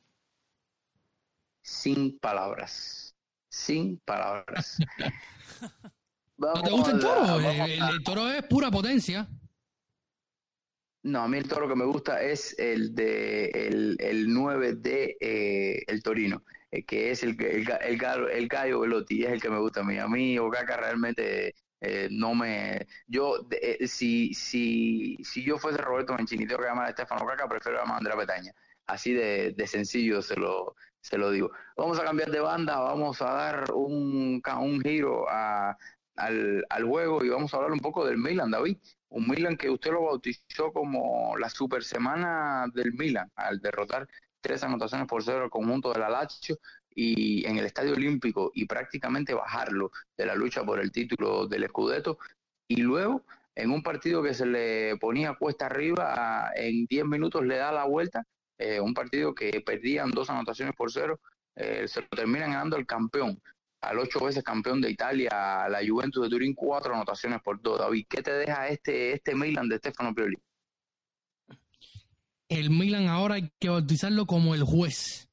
Speaker 1: sin palabras. Sin palabras.
Speaker 2: ¿No te gusta el toro? el, toro es pura potencia.
Speaker 1: No, a mí el toro que me gusta es el de el, el 9 de eh, el Torino, eh, que es el, el, el, gallo, el gallo Velotti, es el que me gusta a mí. A mí Okaka realmente eh, no me... Yo, si, si, si yo fuese Roberto Mancini tengo que llamar a Estefano Okaka, prefiero llamar a Andrea Petaña. Así de, de sencillo se lo, se lo digo. Vamos a cambiar de banda, vamos a dar un, un giro a, al, al, juego y vamos a hablar un poco del Milan, David. Un Milan que usted lo bautizó como la super semana del Milan, al derrotar tres anotaciones por cero al conjunto de la Lazio y en el Estadio Olímpico y prácticamente bajarlo de la lucha por el título del Scudetto y luego en un partido que se le ponía cuesta arriba, en 10 minutos le da la vuelta, eh, un partido que perdían dos anotaciones por cero, eh, se lo terminan ganando el campeón, al ocho veces campeón de Italia, la Juventus de Turín, cuatro anotaciones por dos. David, ¿qué te deja este, este Milan de Stefano Pioli?
Speaker 2: El Milan ahora hay que bautizarlo como el juez.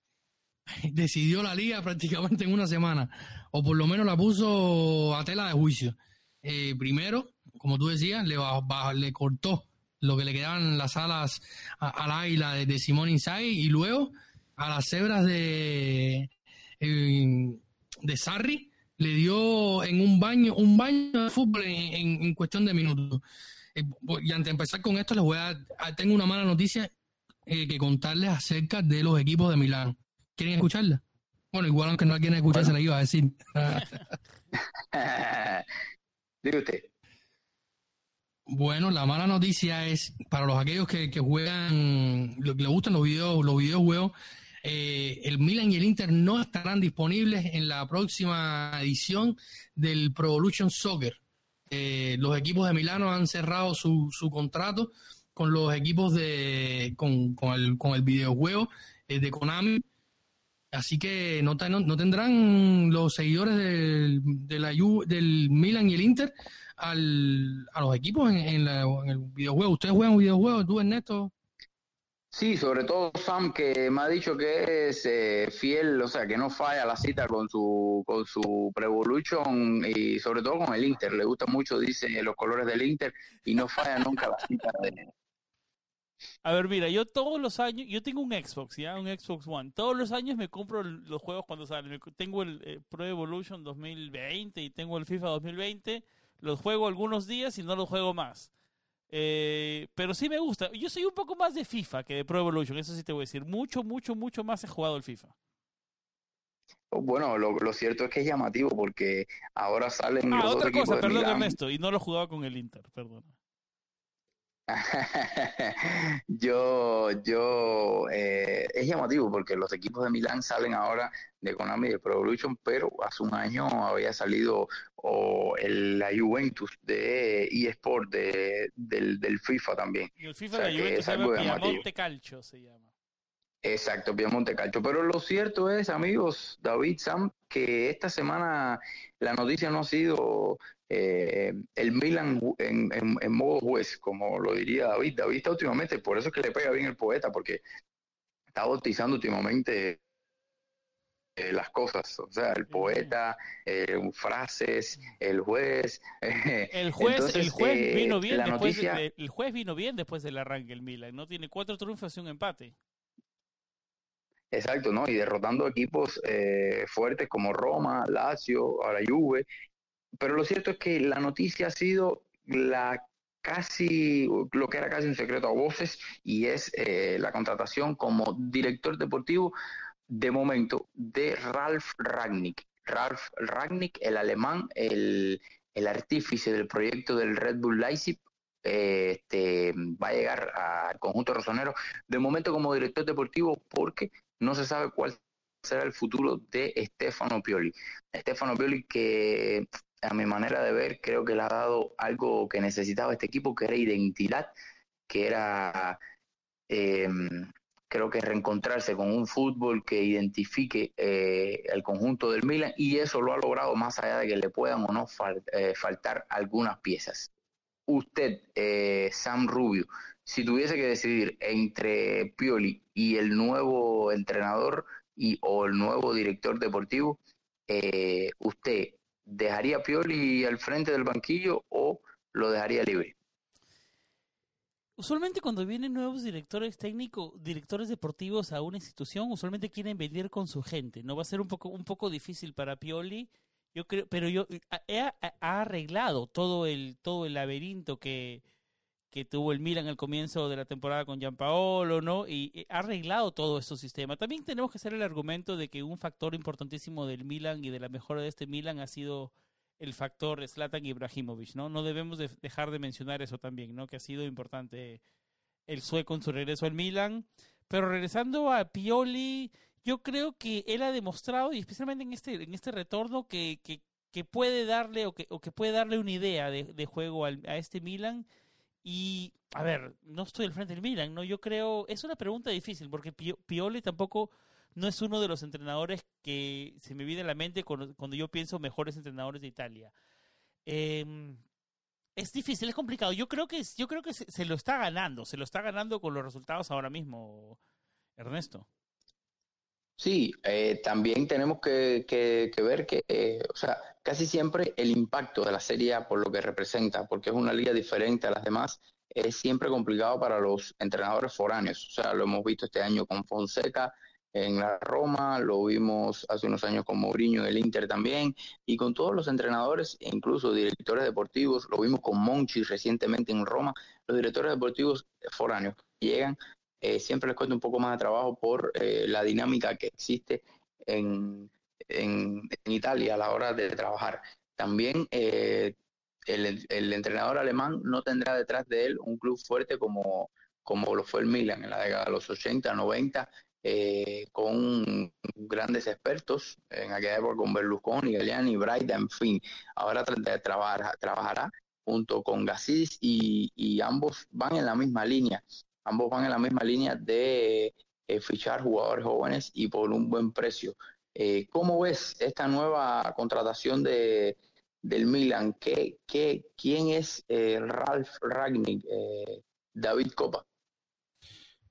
Speaker 2: Decidió la liga prácticamente en una semana, o por lo menos la puso a tela de juicio. Eh, primero, como tú decías, le, le cortó lo que le quedaban las alas al águila de, Simón Inzaghi y luego a las cebras de, de Sarri le dio en un baño un baño de fútbol en, cuestión de minutos. Eh, y antes de empezar con esto, les voy a, tengo una mala noticia eh, que contarles acerca de los equipos de Milán. ¿Quieren escucharla? Bueno, igual aunque no la quieren escuchar, se la iba a decir.
Speaker 1: Diga usted.
Speaker 2: Bueno, la mala noticia es para los aquellos que, juegan, lo que les gustan los videos, los videojuegos, eh, el Milan y el Inter no estarán disponibles en la próxima edición del Pro Evolution Soccer. Eh, los equipos de Milano han cerrado su, su contrato con los equipos de con, con, el, con el videojuego eh, de Konami. Así que no, no, tendrán los seguidores del, de la, del Milan y el Inter al, a los equipos en, en, el videojuego. ¿Ustedes juegan videojuegos, tú, Ernesto?
Speaker 1: Sí, sobre todo Sam, que me ha dicho que es eh, fiel, o sea, que no falla la cita con su con su Prevolution y sobre todo con el Inter. Le gusta mucho, dice, los colores del Inter y no falla nunca la cita de...
Speaker 3: A ver, mira, yo todos los años, yo tengo un Xbox, ¿ya? Un Xbox One. Todos los años me compro los juegos cuando salen. Tengo el eh, Pro Evolution 2020 y tengo el FIFA 2020 los juego algunos días y no los juego más. Eh, pero sí me gusta. Yo soy un poco más de FIFA que de Pro Evolution, eso sí te voy a decir. Mucho, mucho, mucho más he jugado el FIFA.
Speaker 1: Bueno, lo, cierto es que es llamativo porque ahora salen.
Speaker 3: Ah, otra cosa, perdón, Ernesto, y no lo jugaba con el Inter, perdón.
Speaker 1: yo, yo, eh, es llamativo porque los equipos de Milán salen ahora de Konami de Pro Evolution, pero hace un año había salido o el, la Juventus de eSport de, del, del FIFA también.
Speaker 3: Y el FIFA de la Juventus se llama Piamonte Calcio, se llama.
Speaker 1: Exacto, Piamonte Calcio. Pero lo cierto es, amigos, David, Sam, que esta semana la noticia no ha sido eh, el Milan en, en, modo juez, como lo diría David. David está últimamente, por eso es que le pega bien el poeta, porque está bautizando últimamente eh, las cosas, o sea, el poeta, eh, frases, el juez.
Speaker 3: el juez, el juez vino bien después el juez vino bien después del arranque el Milan, no tiene cuatro triunfos y un empate.
Speaker 1: Exacto, ¿no? Y derrotando equipos fuertes como Roma, Lazio, ahora Juve, pero lo cierto es que la noticia ha sido la casi lo que era casi un secreto a voces y es eh, la contratación como director deportivo de momento de Ralf Ragnick. Ralf Ragnick, el alemán, el, el artífice del proyecto del Red Bull Leipzig, eh, este, va a llegar al conjunto rosonero de momento como director deportivo porque no se sabe cuál será el futuro de Stefano Pioli. Stefano Pioli que a mi manera de ver, creo que le ha dado algo que necesitaba este equipo, que era identidad, que era, em, creo que reencontrarse con un fútbol que identifique eh, el conjunto del Milan y eso lo ha logrado más allá de que le puedan o no eh, faltar algunas piezas. Usted, eh, Sam Rubio, si tuviese que decidir entre Pioli y el nuevo entrenador y o el nuevo director deportivo, usted ¿dejaría Pioli al frente del banquillo o lo dejaría libre?
Speaker 3: Usualmente cuando vienen nuevos directores técnicos, directores deportivos a una institución, usualmente quieren venir con su gente. No va a ser un poco un poco difícil para Pioli. Yo creo, pero yo ha arreglado todo el todo el laberinto que que tuvo el Milan al comienzo de la temporada con Gianpaolo, ¿no? Y, ha arreglado todo este sistema. También tenemos que hacer el argumento de que un factor importantísimo del Milan y de la mejora de este Milan ha sido el factor Zlatan Ibrahimovic, ¿no? No debemos dejar de mencionar eso también, ¿no? Que ha sido importante el sueco en su regreso al Milan. Pero regresando a Pioli, yo creo que él ha demostrado, y especialmente en este, en este retorno, que, que que puede darle o que, o que puede darle una idea de, de juego al, a este Milan. Y, a ver, no estoy al frente del Milan, ¿no? Yo creo, es una pregunta difícil porque Pioli tampoco no es uno de los entrenadores que se me viene a la mente cuando, yo pienso mejores entrenadores de Italia. Eh, es difícil, es complicado. Yo creo que, yo creo que se, lo está ganando, se lo está ganando con los resultados ahora mismo, Ernesto.
Speaker 1: Sí, eh, también tenemos que, que, que ver que, eh, o sea, casi siempre el impacto de la Serie A por lo que representa, porque es una liga diferente a las demás, es siempre complicado para los entrenadores foráneos. O sea, lo hemos visto este año con Fonseca en la Roma, lo vimos hace unos años con Mourinho en el Inter también, y con todos los entrenadores, e incluso directores deportivos, lo vimos con Monchi recientemente en Roma, los directores deportivos foráneos llegan eh, siempre les cuesta un poco más de trabajo por eh, la dinámica que existe en, en, en, Italia a la hora de trabajar. También eh, el, el, entrenador alemán no tendrá detrás de él un club fuerte como, como lo fue el Milan en la década de los 80, 90, con grandes expertos, en aquella época con Berlusconi, Galliani, Braida, en fin. Ahora trabajar, trabajará junto con Gassis y, y ambos van en la misma línea ambos van en la misma línea de eh, fichar jugadores jóvenes y por un buen precio. Eh, ¿Cómo ves esta nueva contratación de, del Milan? ¿Qué, qué, ¿Quién es eh, Ralf Ragnick, eh, David Copa?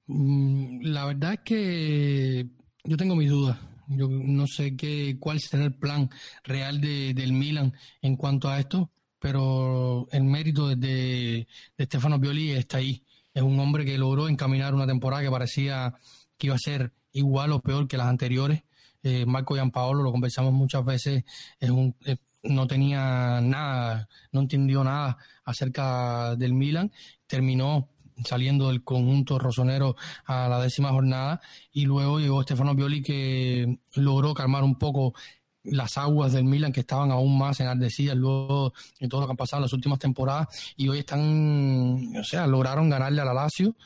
Speaker 2: Mm, la verdad es que yo tengo mis dudas. Yo no sé qué, cuál será el plan real de, del Milan en cuanto a esto, pero el mérito de, de Stefano Pioli está ahí. Es un hombre que logró encaminar una temporada que parecía que iba a ser igual o peor que las anteriores. Eh, Marco Gianpaolo, lo conversamos muchas veces, es un, eh, no tenía nada, no entendió nada acerca del Milan. Terminó saliendo del conjunto rosonero a la décima jornada y luego llegó Stefano Pioli que logró calmar un poco las aguas del Milan que estaban aún más enardecidas luego de todo lo que han pasado en las últimas temporadas y hoy están, o sea, lograron ganarle a la Lazio,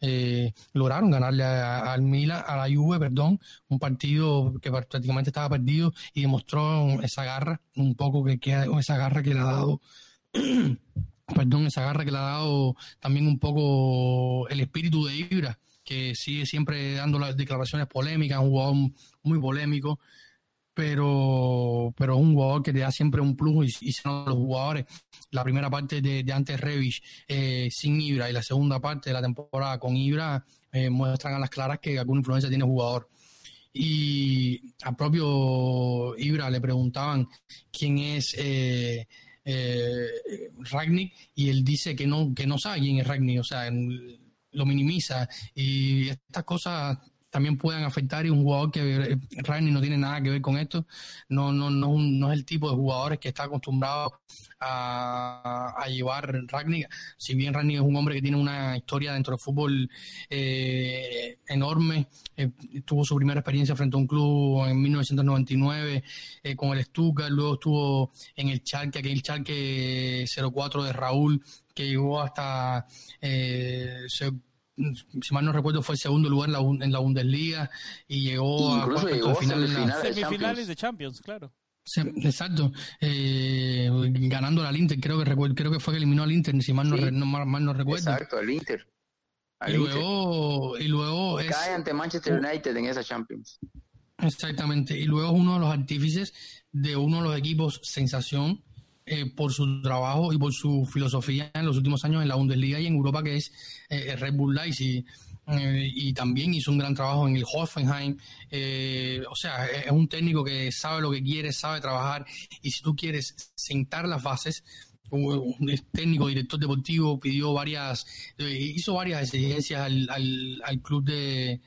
Speaker 2: eh, lograron ganarle al Milan, a la Juve, perdón, un partido que prácticamente estaba perdido y demostró esa garra, un poco que, que esa garra que le ha dado perdón, esa garra que le ha dado también un poco el espíritu de Ibra, que sigue siempre dando las declaraciones polémicas, un jugador muy polémico, pero pero un jugador que te da siempre un plus y, y son los jugadores. La primera parte de, de antes Revich eh, sin Ibra y la segunda parte de la temporada con Ibra eh, muestran a las claras que alguna influencia tiene el jugador. Y al propio Ibra le preguntaban quién es eh, eh, Ragnick y él dice que no que no sabe quién es Ragnick o sea lo minimiza y estas cosas también puedan afectar y un jugador que eh, Rani no tiene nada que ver con esto, no, no, no, no es el tipo de jugadores que está acostumbrado a, llevar Ragnick, si bien Ragnick es un hombre que tiene una historia dentro del fútbol eh, enorme, eh, tuvo su primera experiencia frente a un club en 1999 eh, con el Stuttgart, luego estuvo en el Chalque, aquel Chalque 04 de Raúl, que llegó hasta eh, si mal no recuerdo, fue el segundo lugar en la, en la Bundesliga y llegó a,
Speaker 1: llegó
Speaker 3: final,
Speaker 1: semifinales, de
Speaker 3: semifinales
Speaker 1: Champions.
Speaker 3: de Champions, claro.
Speaker 2: Se, exacto, eh, ganando al Inter, creo que recuerdo, creo que fue que eliminó al Inter, si mal no,
Speaker 1: Sí.
Speaker 2: re- no, mal, mal no recuerdo.
Speaker 1: Exacto, el Inter. Al
Speaker 2: Y
Speaker 1: Inter.
Speaker 2: luego, y luego es,
Speaker 1: Cae ante Manchester United en esa Champions.
Speaker 2: exactamente, y luego es uno de los artífices de uno de los equipos sensación eh, por su trabajo y por su filosofía en los últimos años en la Bundesliga y en Europa, que es eh, Red Bull Leipzig. Eh, y también hizo un gran trabajo en el Hoffenheim. Eh, o sea, es un técnico que sabe lo que quiere, sabe trabajar. Y si tú quieres sentar las bases, un un técnico, director deportivo, pidió varias, eh, hizo varias exigencias al, al, al club de,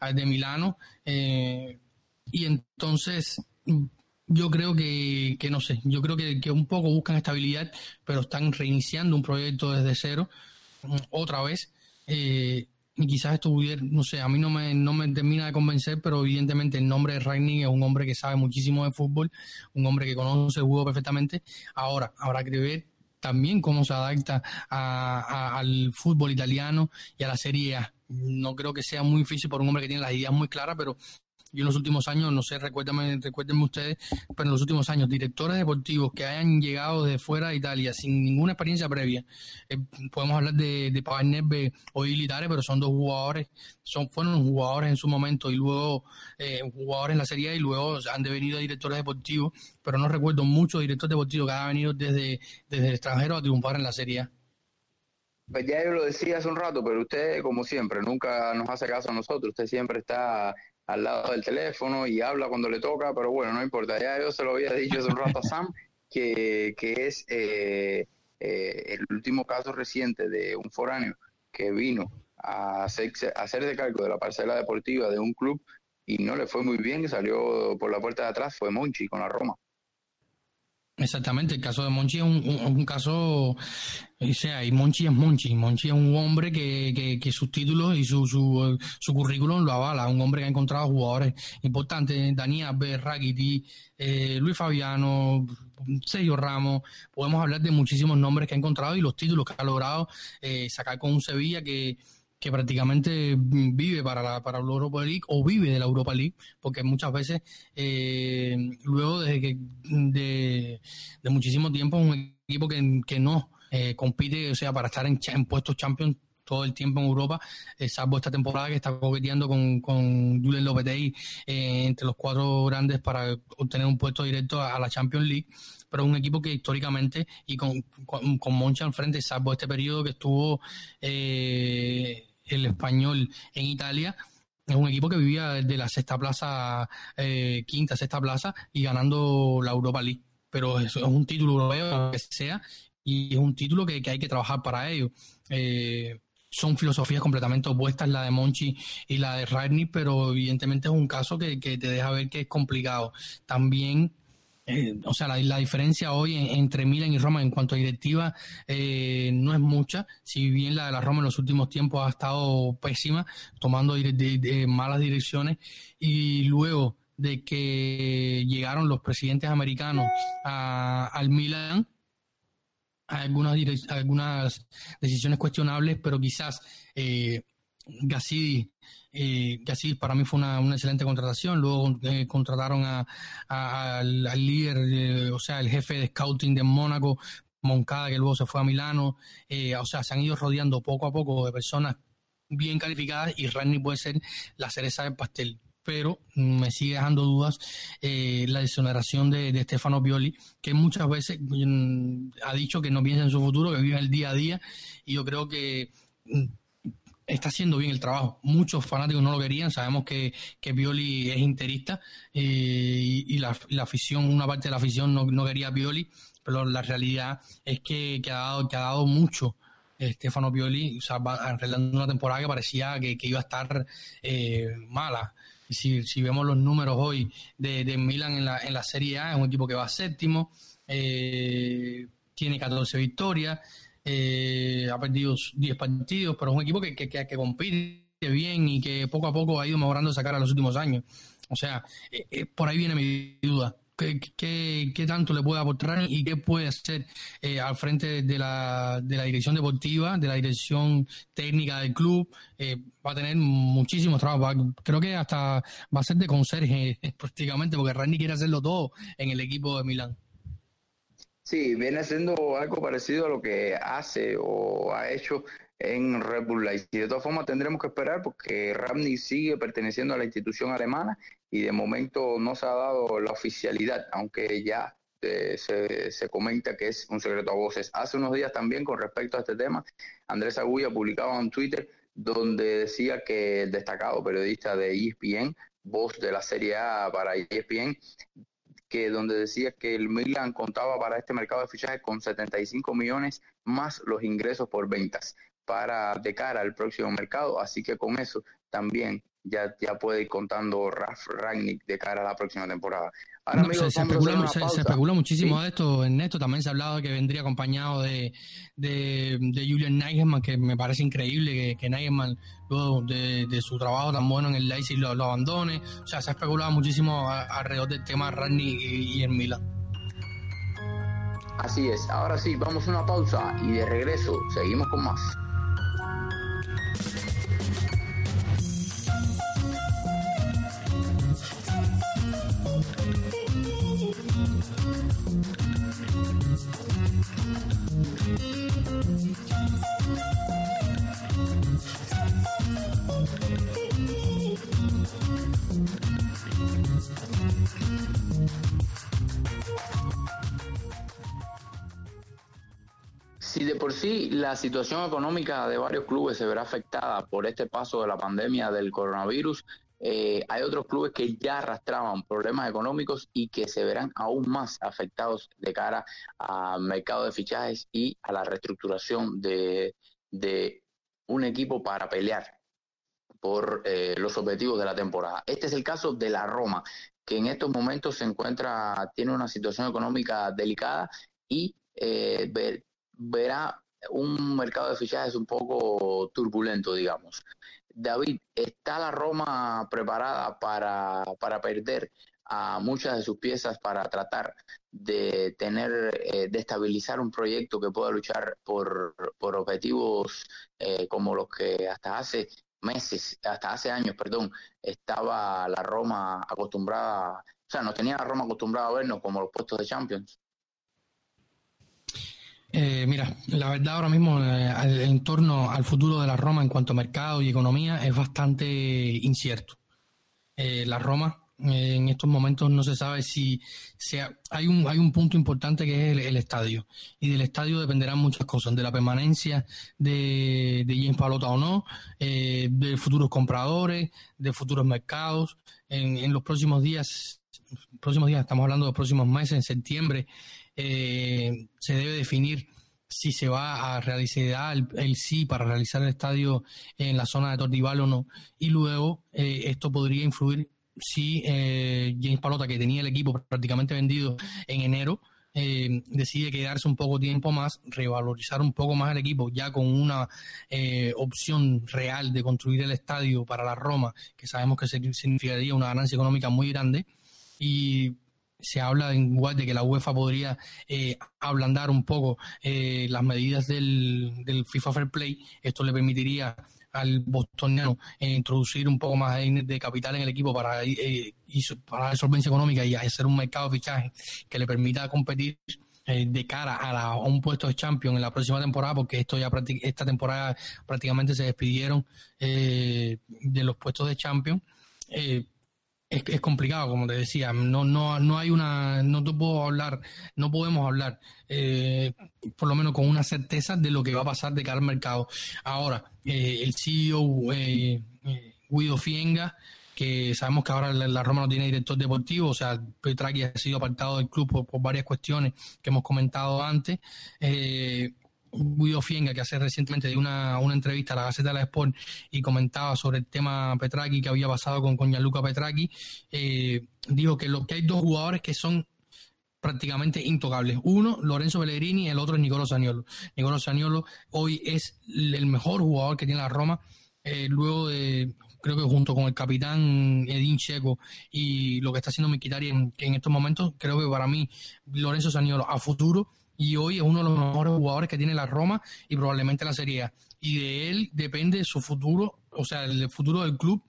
Speaker 2: al de Milano. eh, y entonces yo creo que, que no sé, yo creo que, que un poco buscan estabilidad, pero están reiniciando un proyecto desde cero, mm, otra vez. Eh, y quizás esto pudiera, no sé, a mí no me, no me termina de convencer, pero evidentemente el nombre de Ragnick es un hombre que sabe muchísimo de fútbol, un hombre que conoce el juego perfectamente. Ahora, habrá que ver también cómo se adapta a- a- al fútbol italiano y a la Serie A. No creo que sea muy difícil por un hombre que tiene las ideas muy claras, pero yo en los últimos años, no sé, recuérdenme, recuérdenme ustedes, pero en los últimos años, directores deportivos que hayan llegado de fuera de Italia sin ninguna experiencia previa, eh, podemos hablar de, de Pavanelbe o Ilitare, pero son dos jugadores, son fueron jugadores en su momento y luego eh, jugadores en la Serie y luego han devenido directores deportivos, pero no recuerdo muchos directores deportivos que han venido desde, desde el extranjero a triunfar en la Serie.
Speaker 1: Pues ya yo lo decía hace un rato, pero usted, como siempre, nunca nos hace caso a nosotros. Usted siempre está al lado del teléfono y habla cuando le toca, pero bueno, no importa. Ya yo se lo había dicho hace un rato a Sam, que, que es eh, eh, el último caso reciente de un foráneo que vino a, hacer, a hacerse cargo de la parcela deportiva de un club y no le fue muy bien salió por la puerta de atrás, fue Monchi con la Roma.
Speaker 2: Exactamente, el caso de Monchi es un, caso, o sea, y Monchi es Monchi, Monchi es un hombre que, que, sus títulos y su, su, su, currículum lo avala, un hombre que ha encontrado jugadores importantes, Daniel Berraguiti, eh, Luis Fabiano, Sergio Ramos, podemos hablar de muchísimos nombres que ha encontrado y los títulos que ha logrado eh, sacar con un Sevilla que que prácticamente vive para la, para la Europa League o vive de la Europa League, porque muchas veces, eh, luego de, que, de, muchísimo tiempo, un equipo que, que no eh, compite, o sea, para estar en, en puestos Champions todo el tiempo en Europa, eh, salvo esta temporada que está coqueteando con, con Julen Lopetegui eh, entre los cuatro grandes para obtener un puesto directo a, la Champions League pero es un equipo que históricamente y con, con, Moncha al frente, salvo este periodo que estuvo eh, el español en Italia, es un equipo que vivía de la sexta plaza, eh, quinta, sexta plaza y ganando la Europa League. Pero es, un título europeo, que sea, y es un título que, hay que trabajar para ello. Eh, son filosofías completamente opuestas la de Monchi y la de Ragni, pero evidentemente es un caso que, que te deja ver que es complicado. También eh, o sea, la, diferencia hoy entre Milan y Roma en cuanto a directiva eh, no es mucha, si bien la de la Roma en los últimos tiempos ha estado pésima, tomando malas direcciones, y luego de que llegaron los presidentes americanos al Milan, algunas, algunas decisiones cuestionables, pero quizás eh, Gassidi eh, que así para mí fue una, excelente contratación. Luego eh, contrataron a, al, líder, o sea, el jefe de scouting de Mónaco, Moncada, que luego se fue a Milano. Eh, o sea, se han ido rodeando poco a poco de personas bien calificadas y Rani puede ser la cereza del pastel. Pero me sigue dejando dudas la exoneración de, de Stefano Pioli, que muchas veces mm, ha dicho que no piensa en su futuro, que vive el día a día. Y yo creo que mm, está haciendo bien el trabajo. Muchos fanáticos no lo querían, sabemos que, que Pioli es interista eh, y, la, afición, una parte de la afición no, no quería a Pioli, pero la realidad es que, ha, dado, que ha dado mucho. Stefano Pioli, o sea, arreglando una temporada que parecía que, iba a estar eh, mala. Si, si vemos los números hoy de, de Milan en la, en la Serie A, es un equipo que va séptimo, eh, tiene 14 victorias, eh, ha perdido 10 partidos, pero es un equipo que, que, que, compite bien y que poco a poco ha ido mejorando esa cara en los últimos años. O sea, eh, eh, por ahí viene mi duda. ¿Qué, qué, tanto le puede aportar y qué puede hacer eh, al frente de la, de la dirección deportiva, de la dirección técnica del club? va a tener muchísimo trabajo. creo que hasta va a ser de conserje prácticamente, porque Rani quiere hacerlo todo en el equipo de Milán.
Speaker 1: Sí, viene siendo algo parecido a lo que hace o ha hecho en Red Bull Leipzig. De todas formas, tendremos que esperar porque Ramni sigue perteneciendo a la institución alemana y de momento no se ha dado la oficialidad, aunque ya eh, se, se, comenta que es un secreto a voces. Hace unos días también, con respecto a este tema, Andrés Agulla publicaba en Twitter donde decía que el destacado periodista de ESPN, voz de la Serie A para ESPN, que donde decía que el Milan contaba para este mercado de fichajes con 75 millones más los ingresos por ventas para de cara al próximo mercado, así que con eso también ya, ya puede ir contando Raf Rangnick de cara a la próxima temporada.
Speaker 2: Se, especula, muchísimo de esto, Ernesto. También se ha hablado de que vendría acompañado de, de, Julian Nagelsmann, que me parece increíble que, que Nagelsmann, luego de, su trabajo tan bueno en el Leipzig, lo, abandone. O sea, se ha especulado muchísimo alrededor del tema Rangnick y, y el Milan.
Speaker 1: Así es. Ahora sí, vamos a una pausa y de regreso seguimos con más. Por sí la situación económica de varios clubes se verá afectada por este paso de la pandemia del coronavirus, eh, hay otros clubes que ya arrastraban problemas económicos y que se verán aún más afectados de cara al mercado de fichajes y a la reestructuración de, un equipo para pelear por eh, los objetivos de la temporada. Este es el caso de la Roma, que en estos momentos se encuentra, tiene una situación económica delicada y eh, verá un mercado de fichajes un poco turbulento, digamos. David, ¿está la Roma preparada para, para perder a muchas de sus piezas para tratar de tener, eh, de estabilizar un proyecto que pueda luchar por, por objetivos eh, como los que hasta hace meses, hasta hace años, perdón, estaba la Roma acostumbrada, o sea, nos tenía la Roma acostumbrada a vernos como los puestos de Champions?
Speaker 2: Eh, mira, la verdad ahora mismo eh, el entorno al futuro de la Roma en cuanto a mercado y economía es bastante incierto. Eh, la Roma en estos momentos no se sabe si sea, hay un hay un punto importante que es el, estadio y del estadio dependerán muchas cosas de la permanencia de, de James Palota o no de futuros compradores de futuros mercados en, en los próximos días próximos días estamos hablando de los próximos meses en septiembre eh, se debe definir si se va a realizar el, sí para realizar el estadio en la zona de Tortival o no. Y luego eh, esto podría influir si eh, James Palota, que tenía el equipo prácticamente vendido en enero, decide quedarse un poco tiempo más, revalorizar un poco más el equipo, ya con una opción real de construir el estadio para la Roma, que sabemos que significaría una ganancia económica muy grande. Y se habla de que la UEFA podría eh, ablandar un poco eh, las medidas del, del, FIFA Fair Play. Esto le permitiría al bostoniano eh, introducir un poco más de, capital en el equipo para, y, para la solvencia económica y hacer un mercado de fichaje que le permita competir de cara a, un puesto de champion en la próxima temporada, porque esto ya esta temporada prácticamente se despidieron de los puestos de champion es, es, complicado, como te decía. No, no, no hay una, no te puedo hablar, no podemos hablar, eh, por lo menos con una certeza de lo que va a pasar de cara al mercado. Ahora, eh, el CEO eh, Guido Fienga, que sabemos que ahora la, Roma no tiene director deportivo, o sea, Petraki ha sido apartado del club por, varias cuestiones que hemos comentado antes. Eh, Guido Fienga, que hace recientemente de una, una entrevista a la Gaceta de la Sport y comentaba sobre el tema Petraki que había pasado con, con Gianluca Petraki, eh, dijo que, lo, que hay dos jugadores que son prácticamente intocables. Uno, Lorenzo Pellegrini, el otro es Nicolo Saniolo. Nicolo Saniolo hoy es el mejor jugador que tiene la Roma, eh, luego de, creo que junto con el capitán Edín Checo y lo que está haciendo Miquitari en, en estos momentos, creo que para mí Lorenzo Saniolo a futuro y hoy es uno de los mejores jugadores que tiene la Roma y probablemente la Serie A. Y de él depende su futuro, o sea, el futuro del club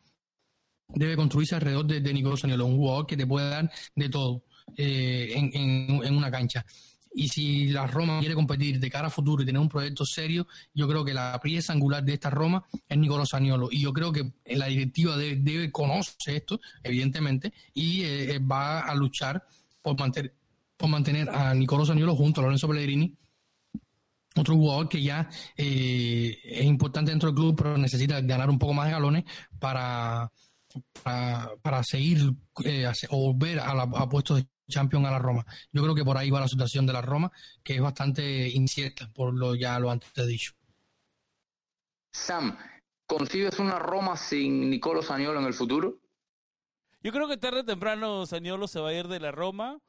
Speaker 2: debe construirse alrededor de, Nicolás Saniolo, un jugador que te puede dar de todo eh, en, una cancha. Y si la Roma quiere competir de cara a futuro y tener un proyecto serio, yo creo que la pieza angular de esta Roma es Nicolás Saniolo. Y yo creo que la directiva debe, conocer esto, evidentemente, y eh, va a luchar por mantener por mantener a Nicolò Saniolo junto a Lorenzo Pellegrini, otro jugador que ya eh, es importante dentro del club, pero necesita ganar un poco más de galones para, para, seguir eh, o volver a, la, a puestos de champion a la Roma. Yo creo que por ahí va la situación de la Roma, que es bastante incierta, por lo ya lo antes dicho.
Speaker 1: Sam, ¿concibes una Roma sin Nicolo Saniolo en el futuro?
Speaker 3: Yo creo que tarde o temprano Saniolo se va a ir de la Roma.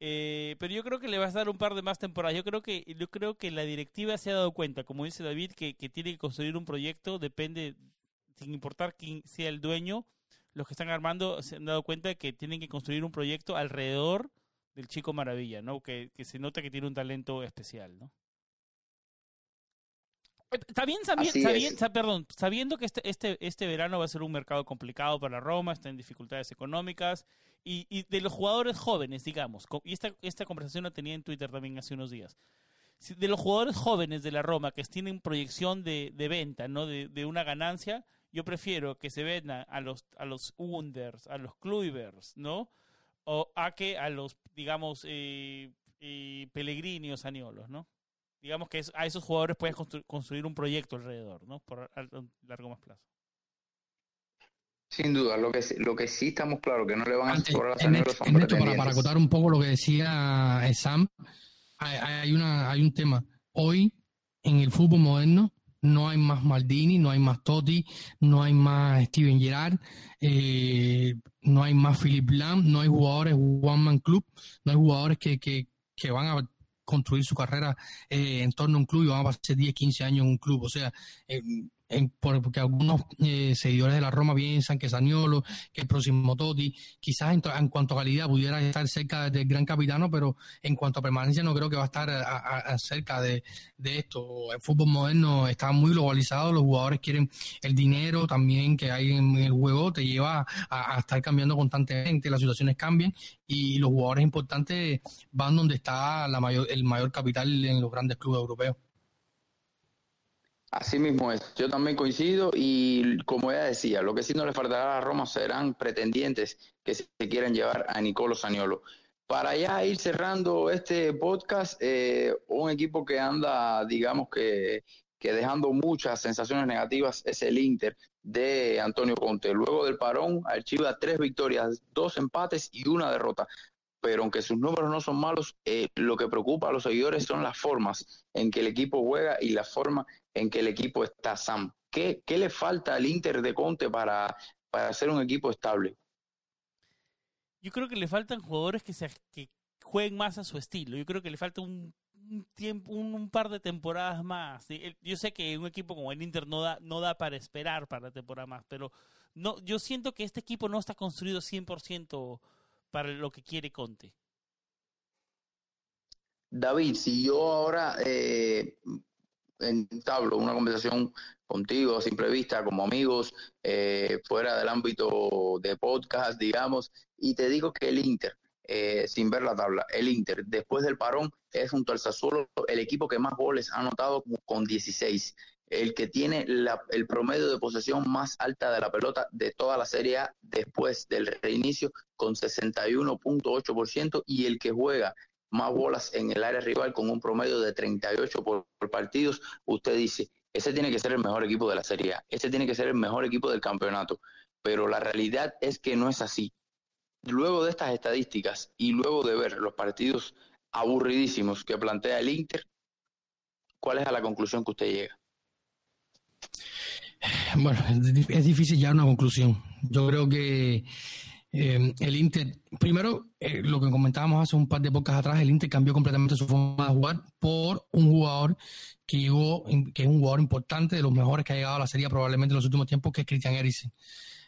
Speaker 3: Eh, pero yo creo que le vas a dar un par de más temporadas. Yo creo que yo creo que la directiva se ha dado cuenta, como dice David, que, que tiene que construir un proyecto, depende, sin importar quién sea el dueño, los que están armando se han dado cuenta de que tienen que construir un proyecto alrededor del chico maravilla, ¿no? Que, que se nota que tiene un talento especial, ¿no? También sabiendo, perdón, sabiendo que este, este, este verano va a ser un mercado complicado para Roma, está en dificultades económicas, y, y de los jugadores jóvenes, digamos, y esta, esta conversación la tenía en Twitter también hace unos días, de los jugadores jóvenes de la Roma que tienen proyección de, de venta, ¿no? De, de, una ganancia, yo prefiero que se vendan a los, a los Wunders, a los Kluivers, ¿no? O a que a los, digamos, eh, eh, Pellegrini o Saniolos, ¿no? Digamos que a esos jugadores puedes construir un proyecto alrededor, ¿no? Por a, largo más plazo.
Speaker 1: Sin duda, lo que, lo que sí estamos claros que no le van a
Speaker 2: sobrar a los para, para acotar un poco lo que decía Sam, hay, hay, una, hay un tema. Hoy, en el fútbol moderno, no hay más Maldini, no hay más Totti, no hay más Steven Gerrard, eh, no hay más Philip Lam, no hay jugadores One Man Club, no hay jugadores que, que, que van a construir su carrera eh, en torno a un club y van a pasar 10, 15 años en un club. O sea, eh, porque algunos eh, seguidores de la Roma piensan que Saniolo, que el próximo Totti, quizás en, cuanto a calidad pudiera estar cerca del gran capitano, pero en cuanto a permanencia no creo que va a estar cerca de, esto. El fútbol moderno está muy globalizado, los jugadores quieren el dinero también que hay en, el juego, te lleva a, estar cambiando constantemente, las situaciones cambian y los jugadores importantes van donde está la mayor, el mayor capital en los grandes clubes europeos.
Speaker 1: Así mismo es. Yo también coincido y como ella decía, lo que sí no le faltará a Roma serán pretendientes que se quieran llevar a Nicolo Saniolo. Para ya ir cerrando este podcast, eh, un equipo que anda, digamos que, que dejando muchas sensaciones negativas es el Inter de Antonio Conte. Luego del parón, archiva tres victorias, dos empates y una derrota pero aunque sus números no son malos, eh, lo que preocupa a los seguidores son las formas en que el equipo juega y la forma en que el equipo está Sam. ¿Qué, qué le falta al Inter de Conte para, para ser un equipo estable?
Speaker 3: Yo creo que le faltan jugadores que, se, que jueguen más a su estilo. Yo creo que le falta un, tiempo, un, par de temporadas más. Yo sé que un equipo como el Inter no da, no da para esperar para la temporada más, pero no, yo siento que este equipo no está construido 100% para lo que quiere Conte.
Speaker 1: David, si yo ahora eh, entablo una conversación contigo a simple vista, como amigos, eh, fuera del ámbito de podcast, digamos, y te digo que el Inter, eh, sin ver la tabla, el Inter, después del parón, es junto al Sassuolo el equipo que más goles ha anotado con 16 el que tiene el promedio de posesión más alta de la pelota de toda la Serie A después del reinicio con 61.8% y el que juega más bolas en el área rival con un promedio de 38 por, partidos, usted dice, ese tiene que ser el mejor equipo de la Serie A, ese tiene que ser el mejor equipo del campeonato, pero la realidad es que no es así. Luego de estas estadísticas y luego de ver los partidos aburridísimos que plantea el Inter, ¿cuál es la conclusión que usted llega?
Speaker 2: Bueno, es difícil ya una conclusión. Yo creo que eh, el Inter, primero, eh, lo que comentábamos hace un par de pocas atrás, el Inter cambió completamente su forma de jugar por un jugador que llegó, que es un jugador importante, de los mejores que ha llegado a la serie probablemente en los últimos tiempos, que es Christian Eriksen.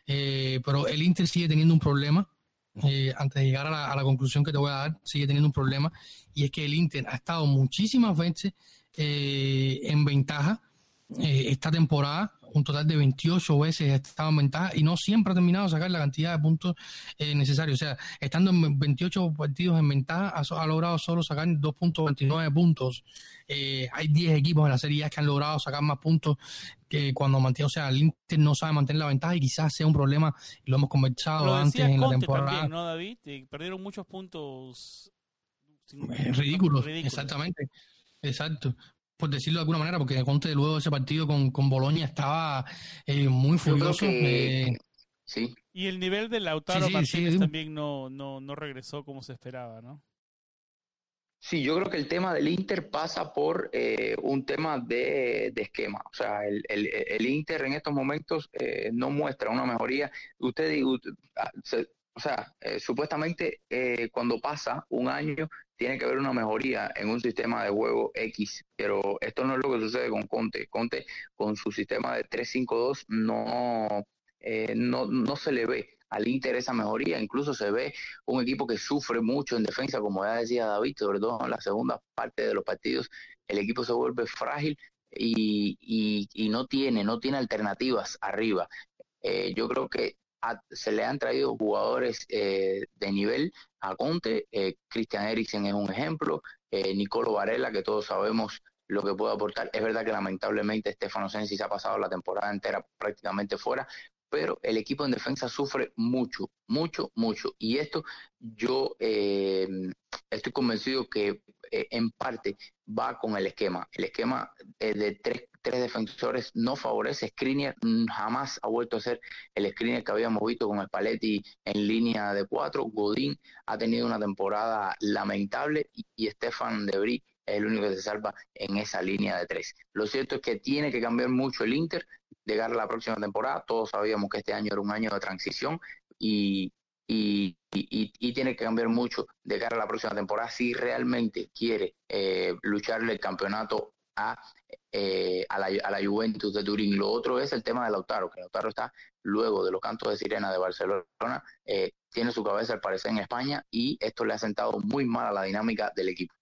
Speaker 2: Eh, pero el Inter sigue teniendo un problema, antes de llegar a la, conclusión que te voy a dar, sigue teniendo un problema, y es que el Inter ha estado muchísimas veces en ventaja eh, esta temporada, un total de 28 veces estaba en ventaja y no siempre ha terminado de sacar la cantidad de puntos eh, necesarios. O sea, estando en 28 partidos en ventaja, ha, logrado solo sacar 2.29 puntos. Eh, hay 10 equipos en la Serie que han logrado sacar más puntos que cuando mantiene. O sea, el Inter no sabe mantener la ventaja y quizás sea un problema, lo hemos conversado antes en la temporada.
Speaker 3: ¿no, David? Perdieron muchos puntos
Speaker 2: ridículos, exactamente. Exacto por decirlo de alguna manera, porque Conte luego de ese partido con, con Boloña estaba eh, muy furioso. Eh,
Speaker 1: sí.
Speaker 3: Y el nivel de Lautaro Martínez también no, no, no regresó como se esperaba, ¿no?
Speaker 1: Sí, yo creo que el tema del Inter pasa por eh, un tema de, de, esquema. O sea, el, el, el, Inter en estos momentos no muestra una mejoría. Usted, ah, o sea, supuestamente cuando pasa un año tiene que haber una mejoría en un sistema de juego X, pero esto no es lo que sucede con Conte. Conte con su sistema de 3-5-2 no, eh, no, no se le ve al Inter esa mejoría, incluso se ve un equipo que sufre mucho en defensa, como ya decía David, sobre todo en la segunda parte de los partidos, el equipo se vuelve frágil y, y, no tiene, no tiene alternativas arriba. Eh, yo creo que se le han traído jugadores eh, de nivel a Conte, eh, Christian Eriksen es un ejemplo, eh, Nicolo Varela, que todos sabemos lo que puede aportar. Es verdad que lamentablemente Stefano Sensi se ha pasado la temporada entera prácticamente fuera, pero el equipo en defensa sufre mucho, mucho, mucho. Y esto yo eh, estoy convencido que eh, en parte va con el esquema. El esquema eh, de tres, tres defensores no favorece. Skriniar jamás ha vuelto a ser el Skriniar que habíamos visto con el Paletti en línea de cuatro. Godín ha tenido una temporada lamentable y, y Stefan Debris es el único que se salva en esa línea de tres. Lo cierto es que tiene que cambiar mucho el Inter llegar a la próxima temporada. Todos sabíamos que este año era un año de transición y, y, tiene que cambiar mucho de cara a la próxima temporada si realmente quiere eh, lucharle el campeonato a, eh, a, la, a, la, Juventus de Turín. Lo otro es el tema de Lautaro, que Lautaro está luego de los cantos de sirena de Barcelona, eh, tiene su cabeza al parecer en España y esto le ha sentado muy mal a la dinámica del equipo.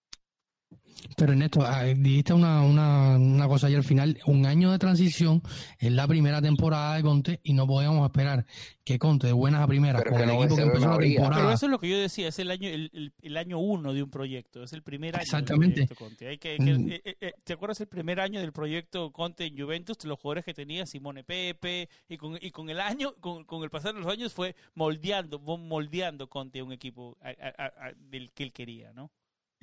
Speaker 2: Pero Ernesto, ah, dijiste una, una, una cosa ahí al final, un año de transición, es la primera temporada de Conte y no podíamos esperar que Conte de buenas a primeras con el equipo que empezó la temporada.
Speaker 3: Pero eso es lo que yo decía, es el año el, el, año uno de un proyecto, es el primer año
Speaker 2: Exactamente.
Speaker 3: del proyecto Conte. Hay que, que mm. eh, eh, eh, ¿Te acuerdas el primer año del proyecto Conte en Juventus? Los jugadores que tenía Simone Pepe y con, y con el año, con, con el pasar de los años fue moldeando, moldeando Conte un equipo a, a, del que él quería, ¿no?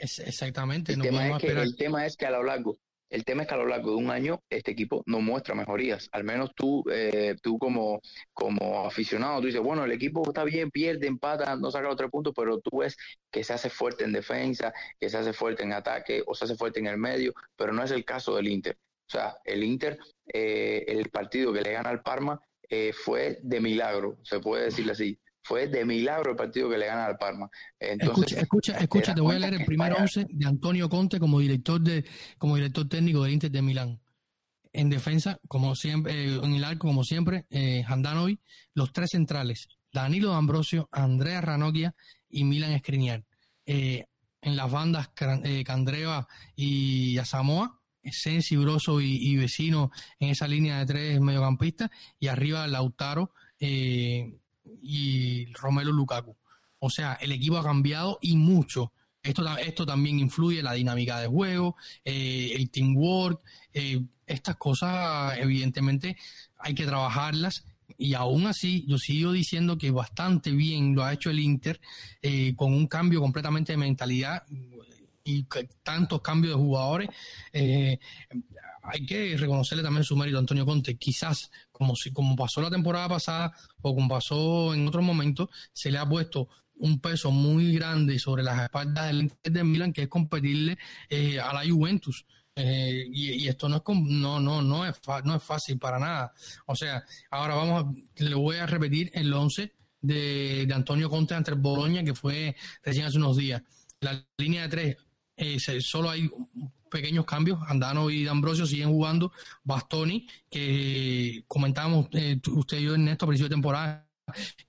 Speaker 2: Exactamente.
Speaker 1: El,
Speaker 2: no
Speaker 1: tema es que, el tema es que a lo largo, el tema es que a lo largo de un año este equipo no muestra mejorías. Al menos tú, eh, tú como, como aficionado, tú dices, bueno, el equipo está bien, pierde, empata, no saca los tres puntos, pero tú ves que se hace fuerte en defensa, que se hace fuerte en ataque o se hace fuerte en el medio, pero no es el caso del Inter. O sea, el Inter, eh, el partido que le gana al Parma eh, fue de milagro, se puede decirle así fue de milagro el partido que le gana al Parma.
Speaker 2: Entonces, escucha, escucha, te voy a leer el primer once de Antonio Conte como director de como director técnico del Inter de Milán. En defensa, como siempre, eh, en el arco, como siempre, eh, Handanovi, los tres centrales, Danilo Ambrosio, Andrea Ranocchia y Milan Skriniar. Eh, en las bandas, eh, Candreva y Asamoa, Sensi, Broso y, y, Vecino en esa línea de tres mediocampistas, y arriba Lautaro, eh, y Romelu Lukaku. O sea, el equipo ha cambiado y mucho. Esto, esto también influye en la dinámica de juego, eh, el teamwork, eh, estas cosas evidentemente hay que trabajarlas y aún así yo sigo diciendo que bastante bien lo ha hecho el Inter eh, con un cambio completamente de mentalidad y tantos cambios de jugadores. Eh, hay que reconocerle también su mérito a Antonio Conte. Quizás, como, si, como pasó la temporada pasada o como pasó en otros momentos, se le ha puesto un peso muy grande sobre las espaldas del Inter de Milan, que es competirle eh, a la Juventus. Eh, y, esto no es no no no es no es fácil para nada. O sea, ahora vamos a, le voy a repetir el 11 de, de Antonio Conte ante el Boloña que fue recién hace unos días. La línea de tres eh, solo hay pequeños cambios. Andano y D'Ambrosio siguen jugando. Bastoni, que comentábamos eh, usted y yo en esto a principio de temporada,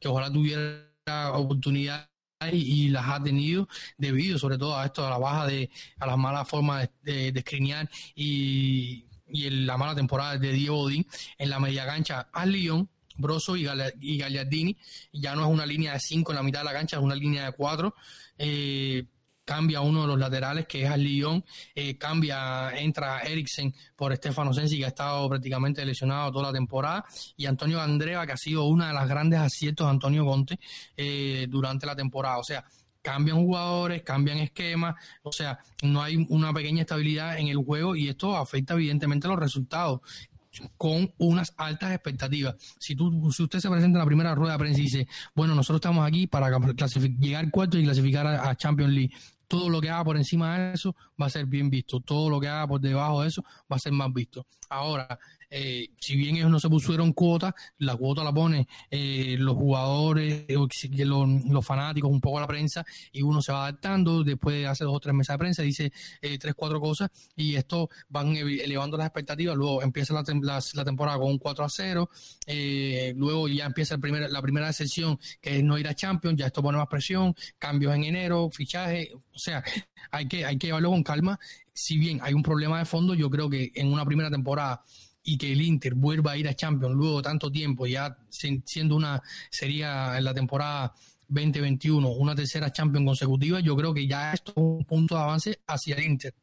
Speaker 2: que ojalá tuviera oportunidad y, las ha tenido debido sobre todo a esto, a la baja de, a las malas formas de, de, y, y en la mala temporada de Diego Odín en la media cancha al Lyon, Broso y, y Gagliardini, ya no es una línea de cinco en la mitad de la cancha, es una línea de cuatro. Eh, cambia uno de los laterales, que es al Lyon, eh, cambia, entra Eriksen por Stefano Sensi, que ha estado prácticamente lesionado toda la temporada, y Antonio Andrea, que ha sido una de las grandes aciertos de Antonio Conte eh, durante la temporada. O sea, cambian jugadores, cambian esquemas, o sea, no hay una pequeña estabilidad en el juego y esto afecta evidentemente los resultados con unas altas expectativas. Si, tú, si usted se presenta en la primera rueda de prensa y dice, bueno, nosotros estamos aquí para llegar cuarto y clasificar a, Champions League, todo lo que haga por encima de eso va a ser bien visto, todo lo que haga por debajo de eso va a ser más visto. Ahora, eh, si bien ellos no se pusieron cuota, la cuota la pone eh, los jugadores, los, los, fanáticos, un poco la prensa, y uno se va adaptando, después hace dos o tres meses de prensa, dice eh, tres, cuatro cosas, y esto van elevando las expectativas, luego empieza la, la, temporada con un 4 a 0, luego ya empieza el primer, la primera sesión, que es no ir a Champions, ya esto pone más presión, cambios en enero, fichaje, o sea, hay que, hay que llevarlo con calma, si bien hay un problema de fondo, yo creo que en una primera temporada y que el Inter vuelva a ir a Champions luego de tanto tiempo, ya siendo una, sería en la temporada 2021 una tercera Champions consecutiva, yo creo que ya esto es un punto de avance hacia el Inter.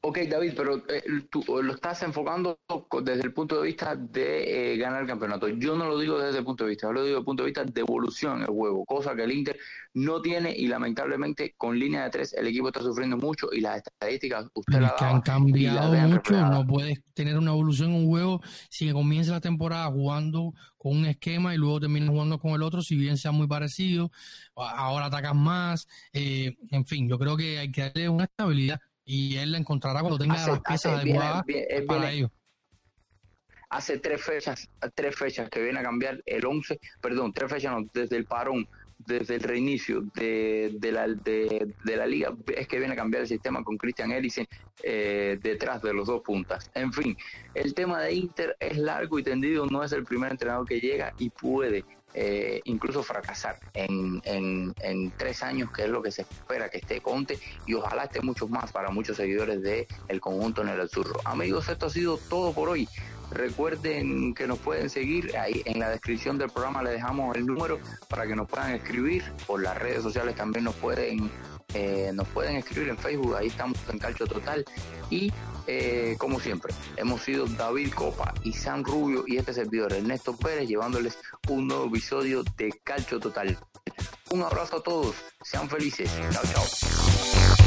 Speaker 1: Ok, David, pero eh, tú lo estás enfocando desde el punto de vista de eh, ganar el campeonato. Yo no lo digo desde el punto de vista, yo lo digo desde el punto de vista de evolución en el juego, cosa que el Inter no tiene y lamentablemente con línea de tres el equipo está sufriendo mucho y las estadísticas usted
Speaker 2: las que han cambiado mucho, no puedes tener una evolución en un juego si comienza la temporada jugando con un esquema y luego terminas jugando con el otro, si bien sea muy parecido, ahora atacas más, eh, en fin, yo creo que hay que darle una estabilidad y él la encontrará cuando tenga las piezas adecuadas para ello.
Speaker 1: Hace tres fechas, tres fechas que viene a cambiar el 11, perdón, tres fechas no, desde el parón, desde el reinicio de, de, la, de, la liga, es que viene a cambiar el sistema con Christian Eriksen eh, detrás de los dos puntas. En fin, el tema de Inter es largo y tendido, no es el primer entrenador que llega y puede eh, incluso fracasar en, en, tres años, que es lo que se espera que esté Conte, y ojalá esté muchos más para muchos seguidores del el conjunto en el Surro. Amigos, esto ha sido todo por hoy. Recuerden que nos pueden seguir ahí en la descripción del programa le dejamos el número para que nos puedan escribir por las redes sociales también nos pueden eh, nos pueden escribir en Facebook ahí estamos en Calcio Total y eh, como siempre, hemos sido David Copa y San Rubio y este servidor Ernesto Pérez llevándoles un nuevo episodio de Calcio Total. Un abrazo a todos, sean felices. Chao, chao.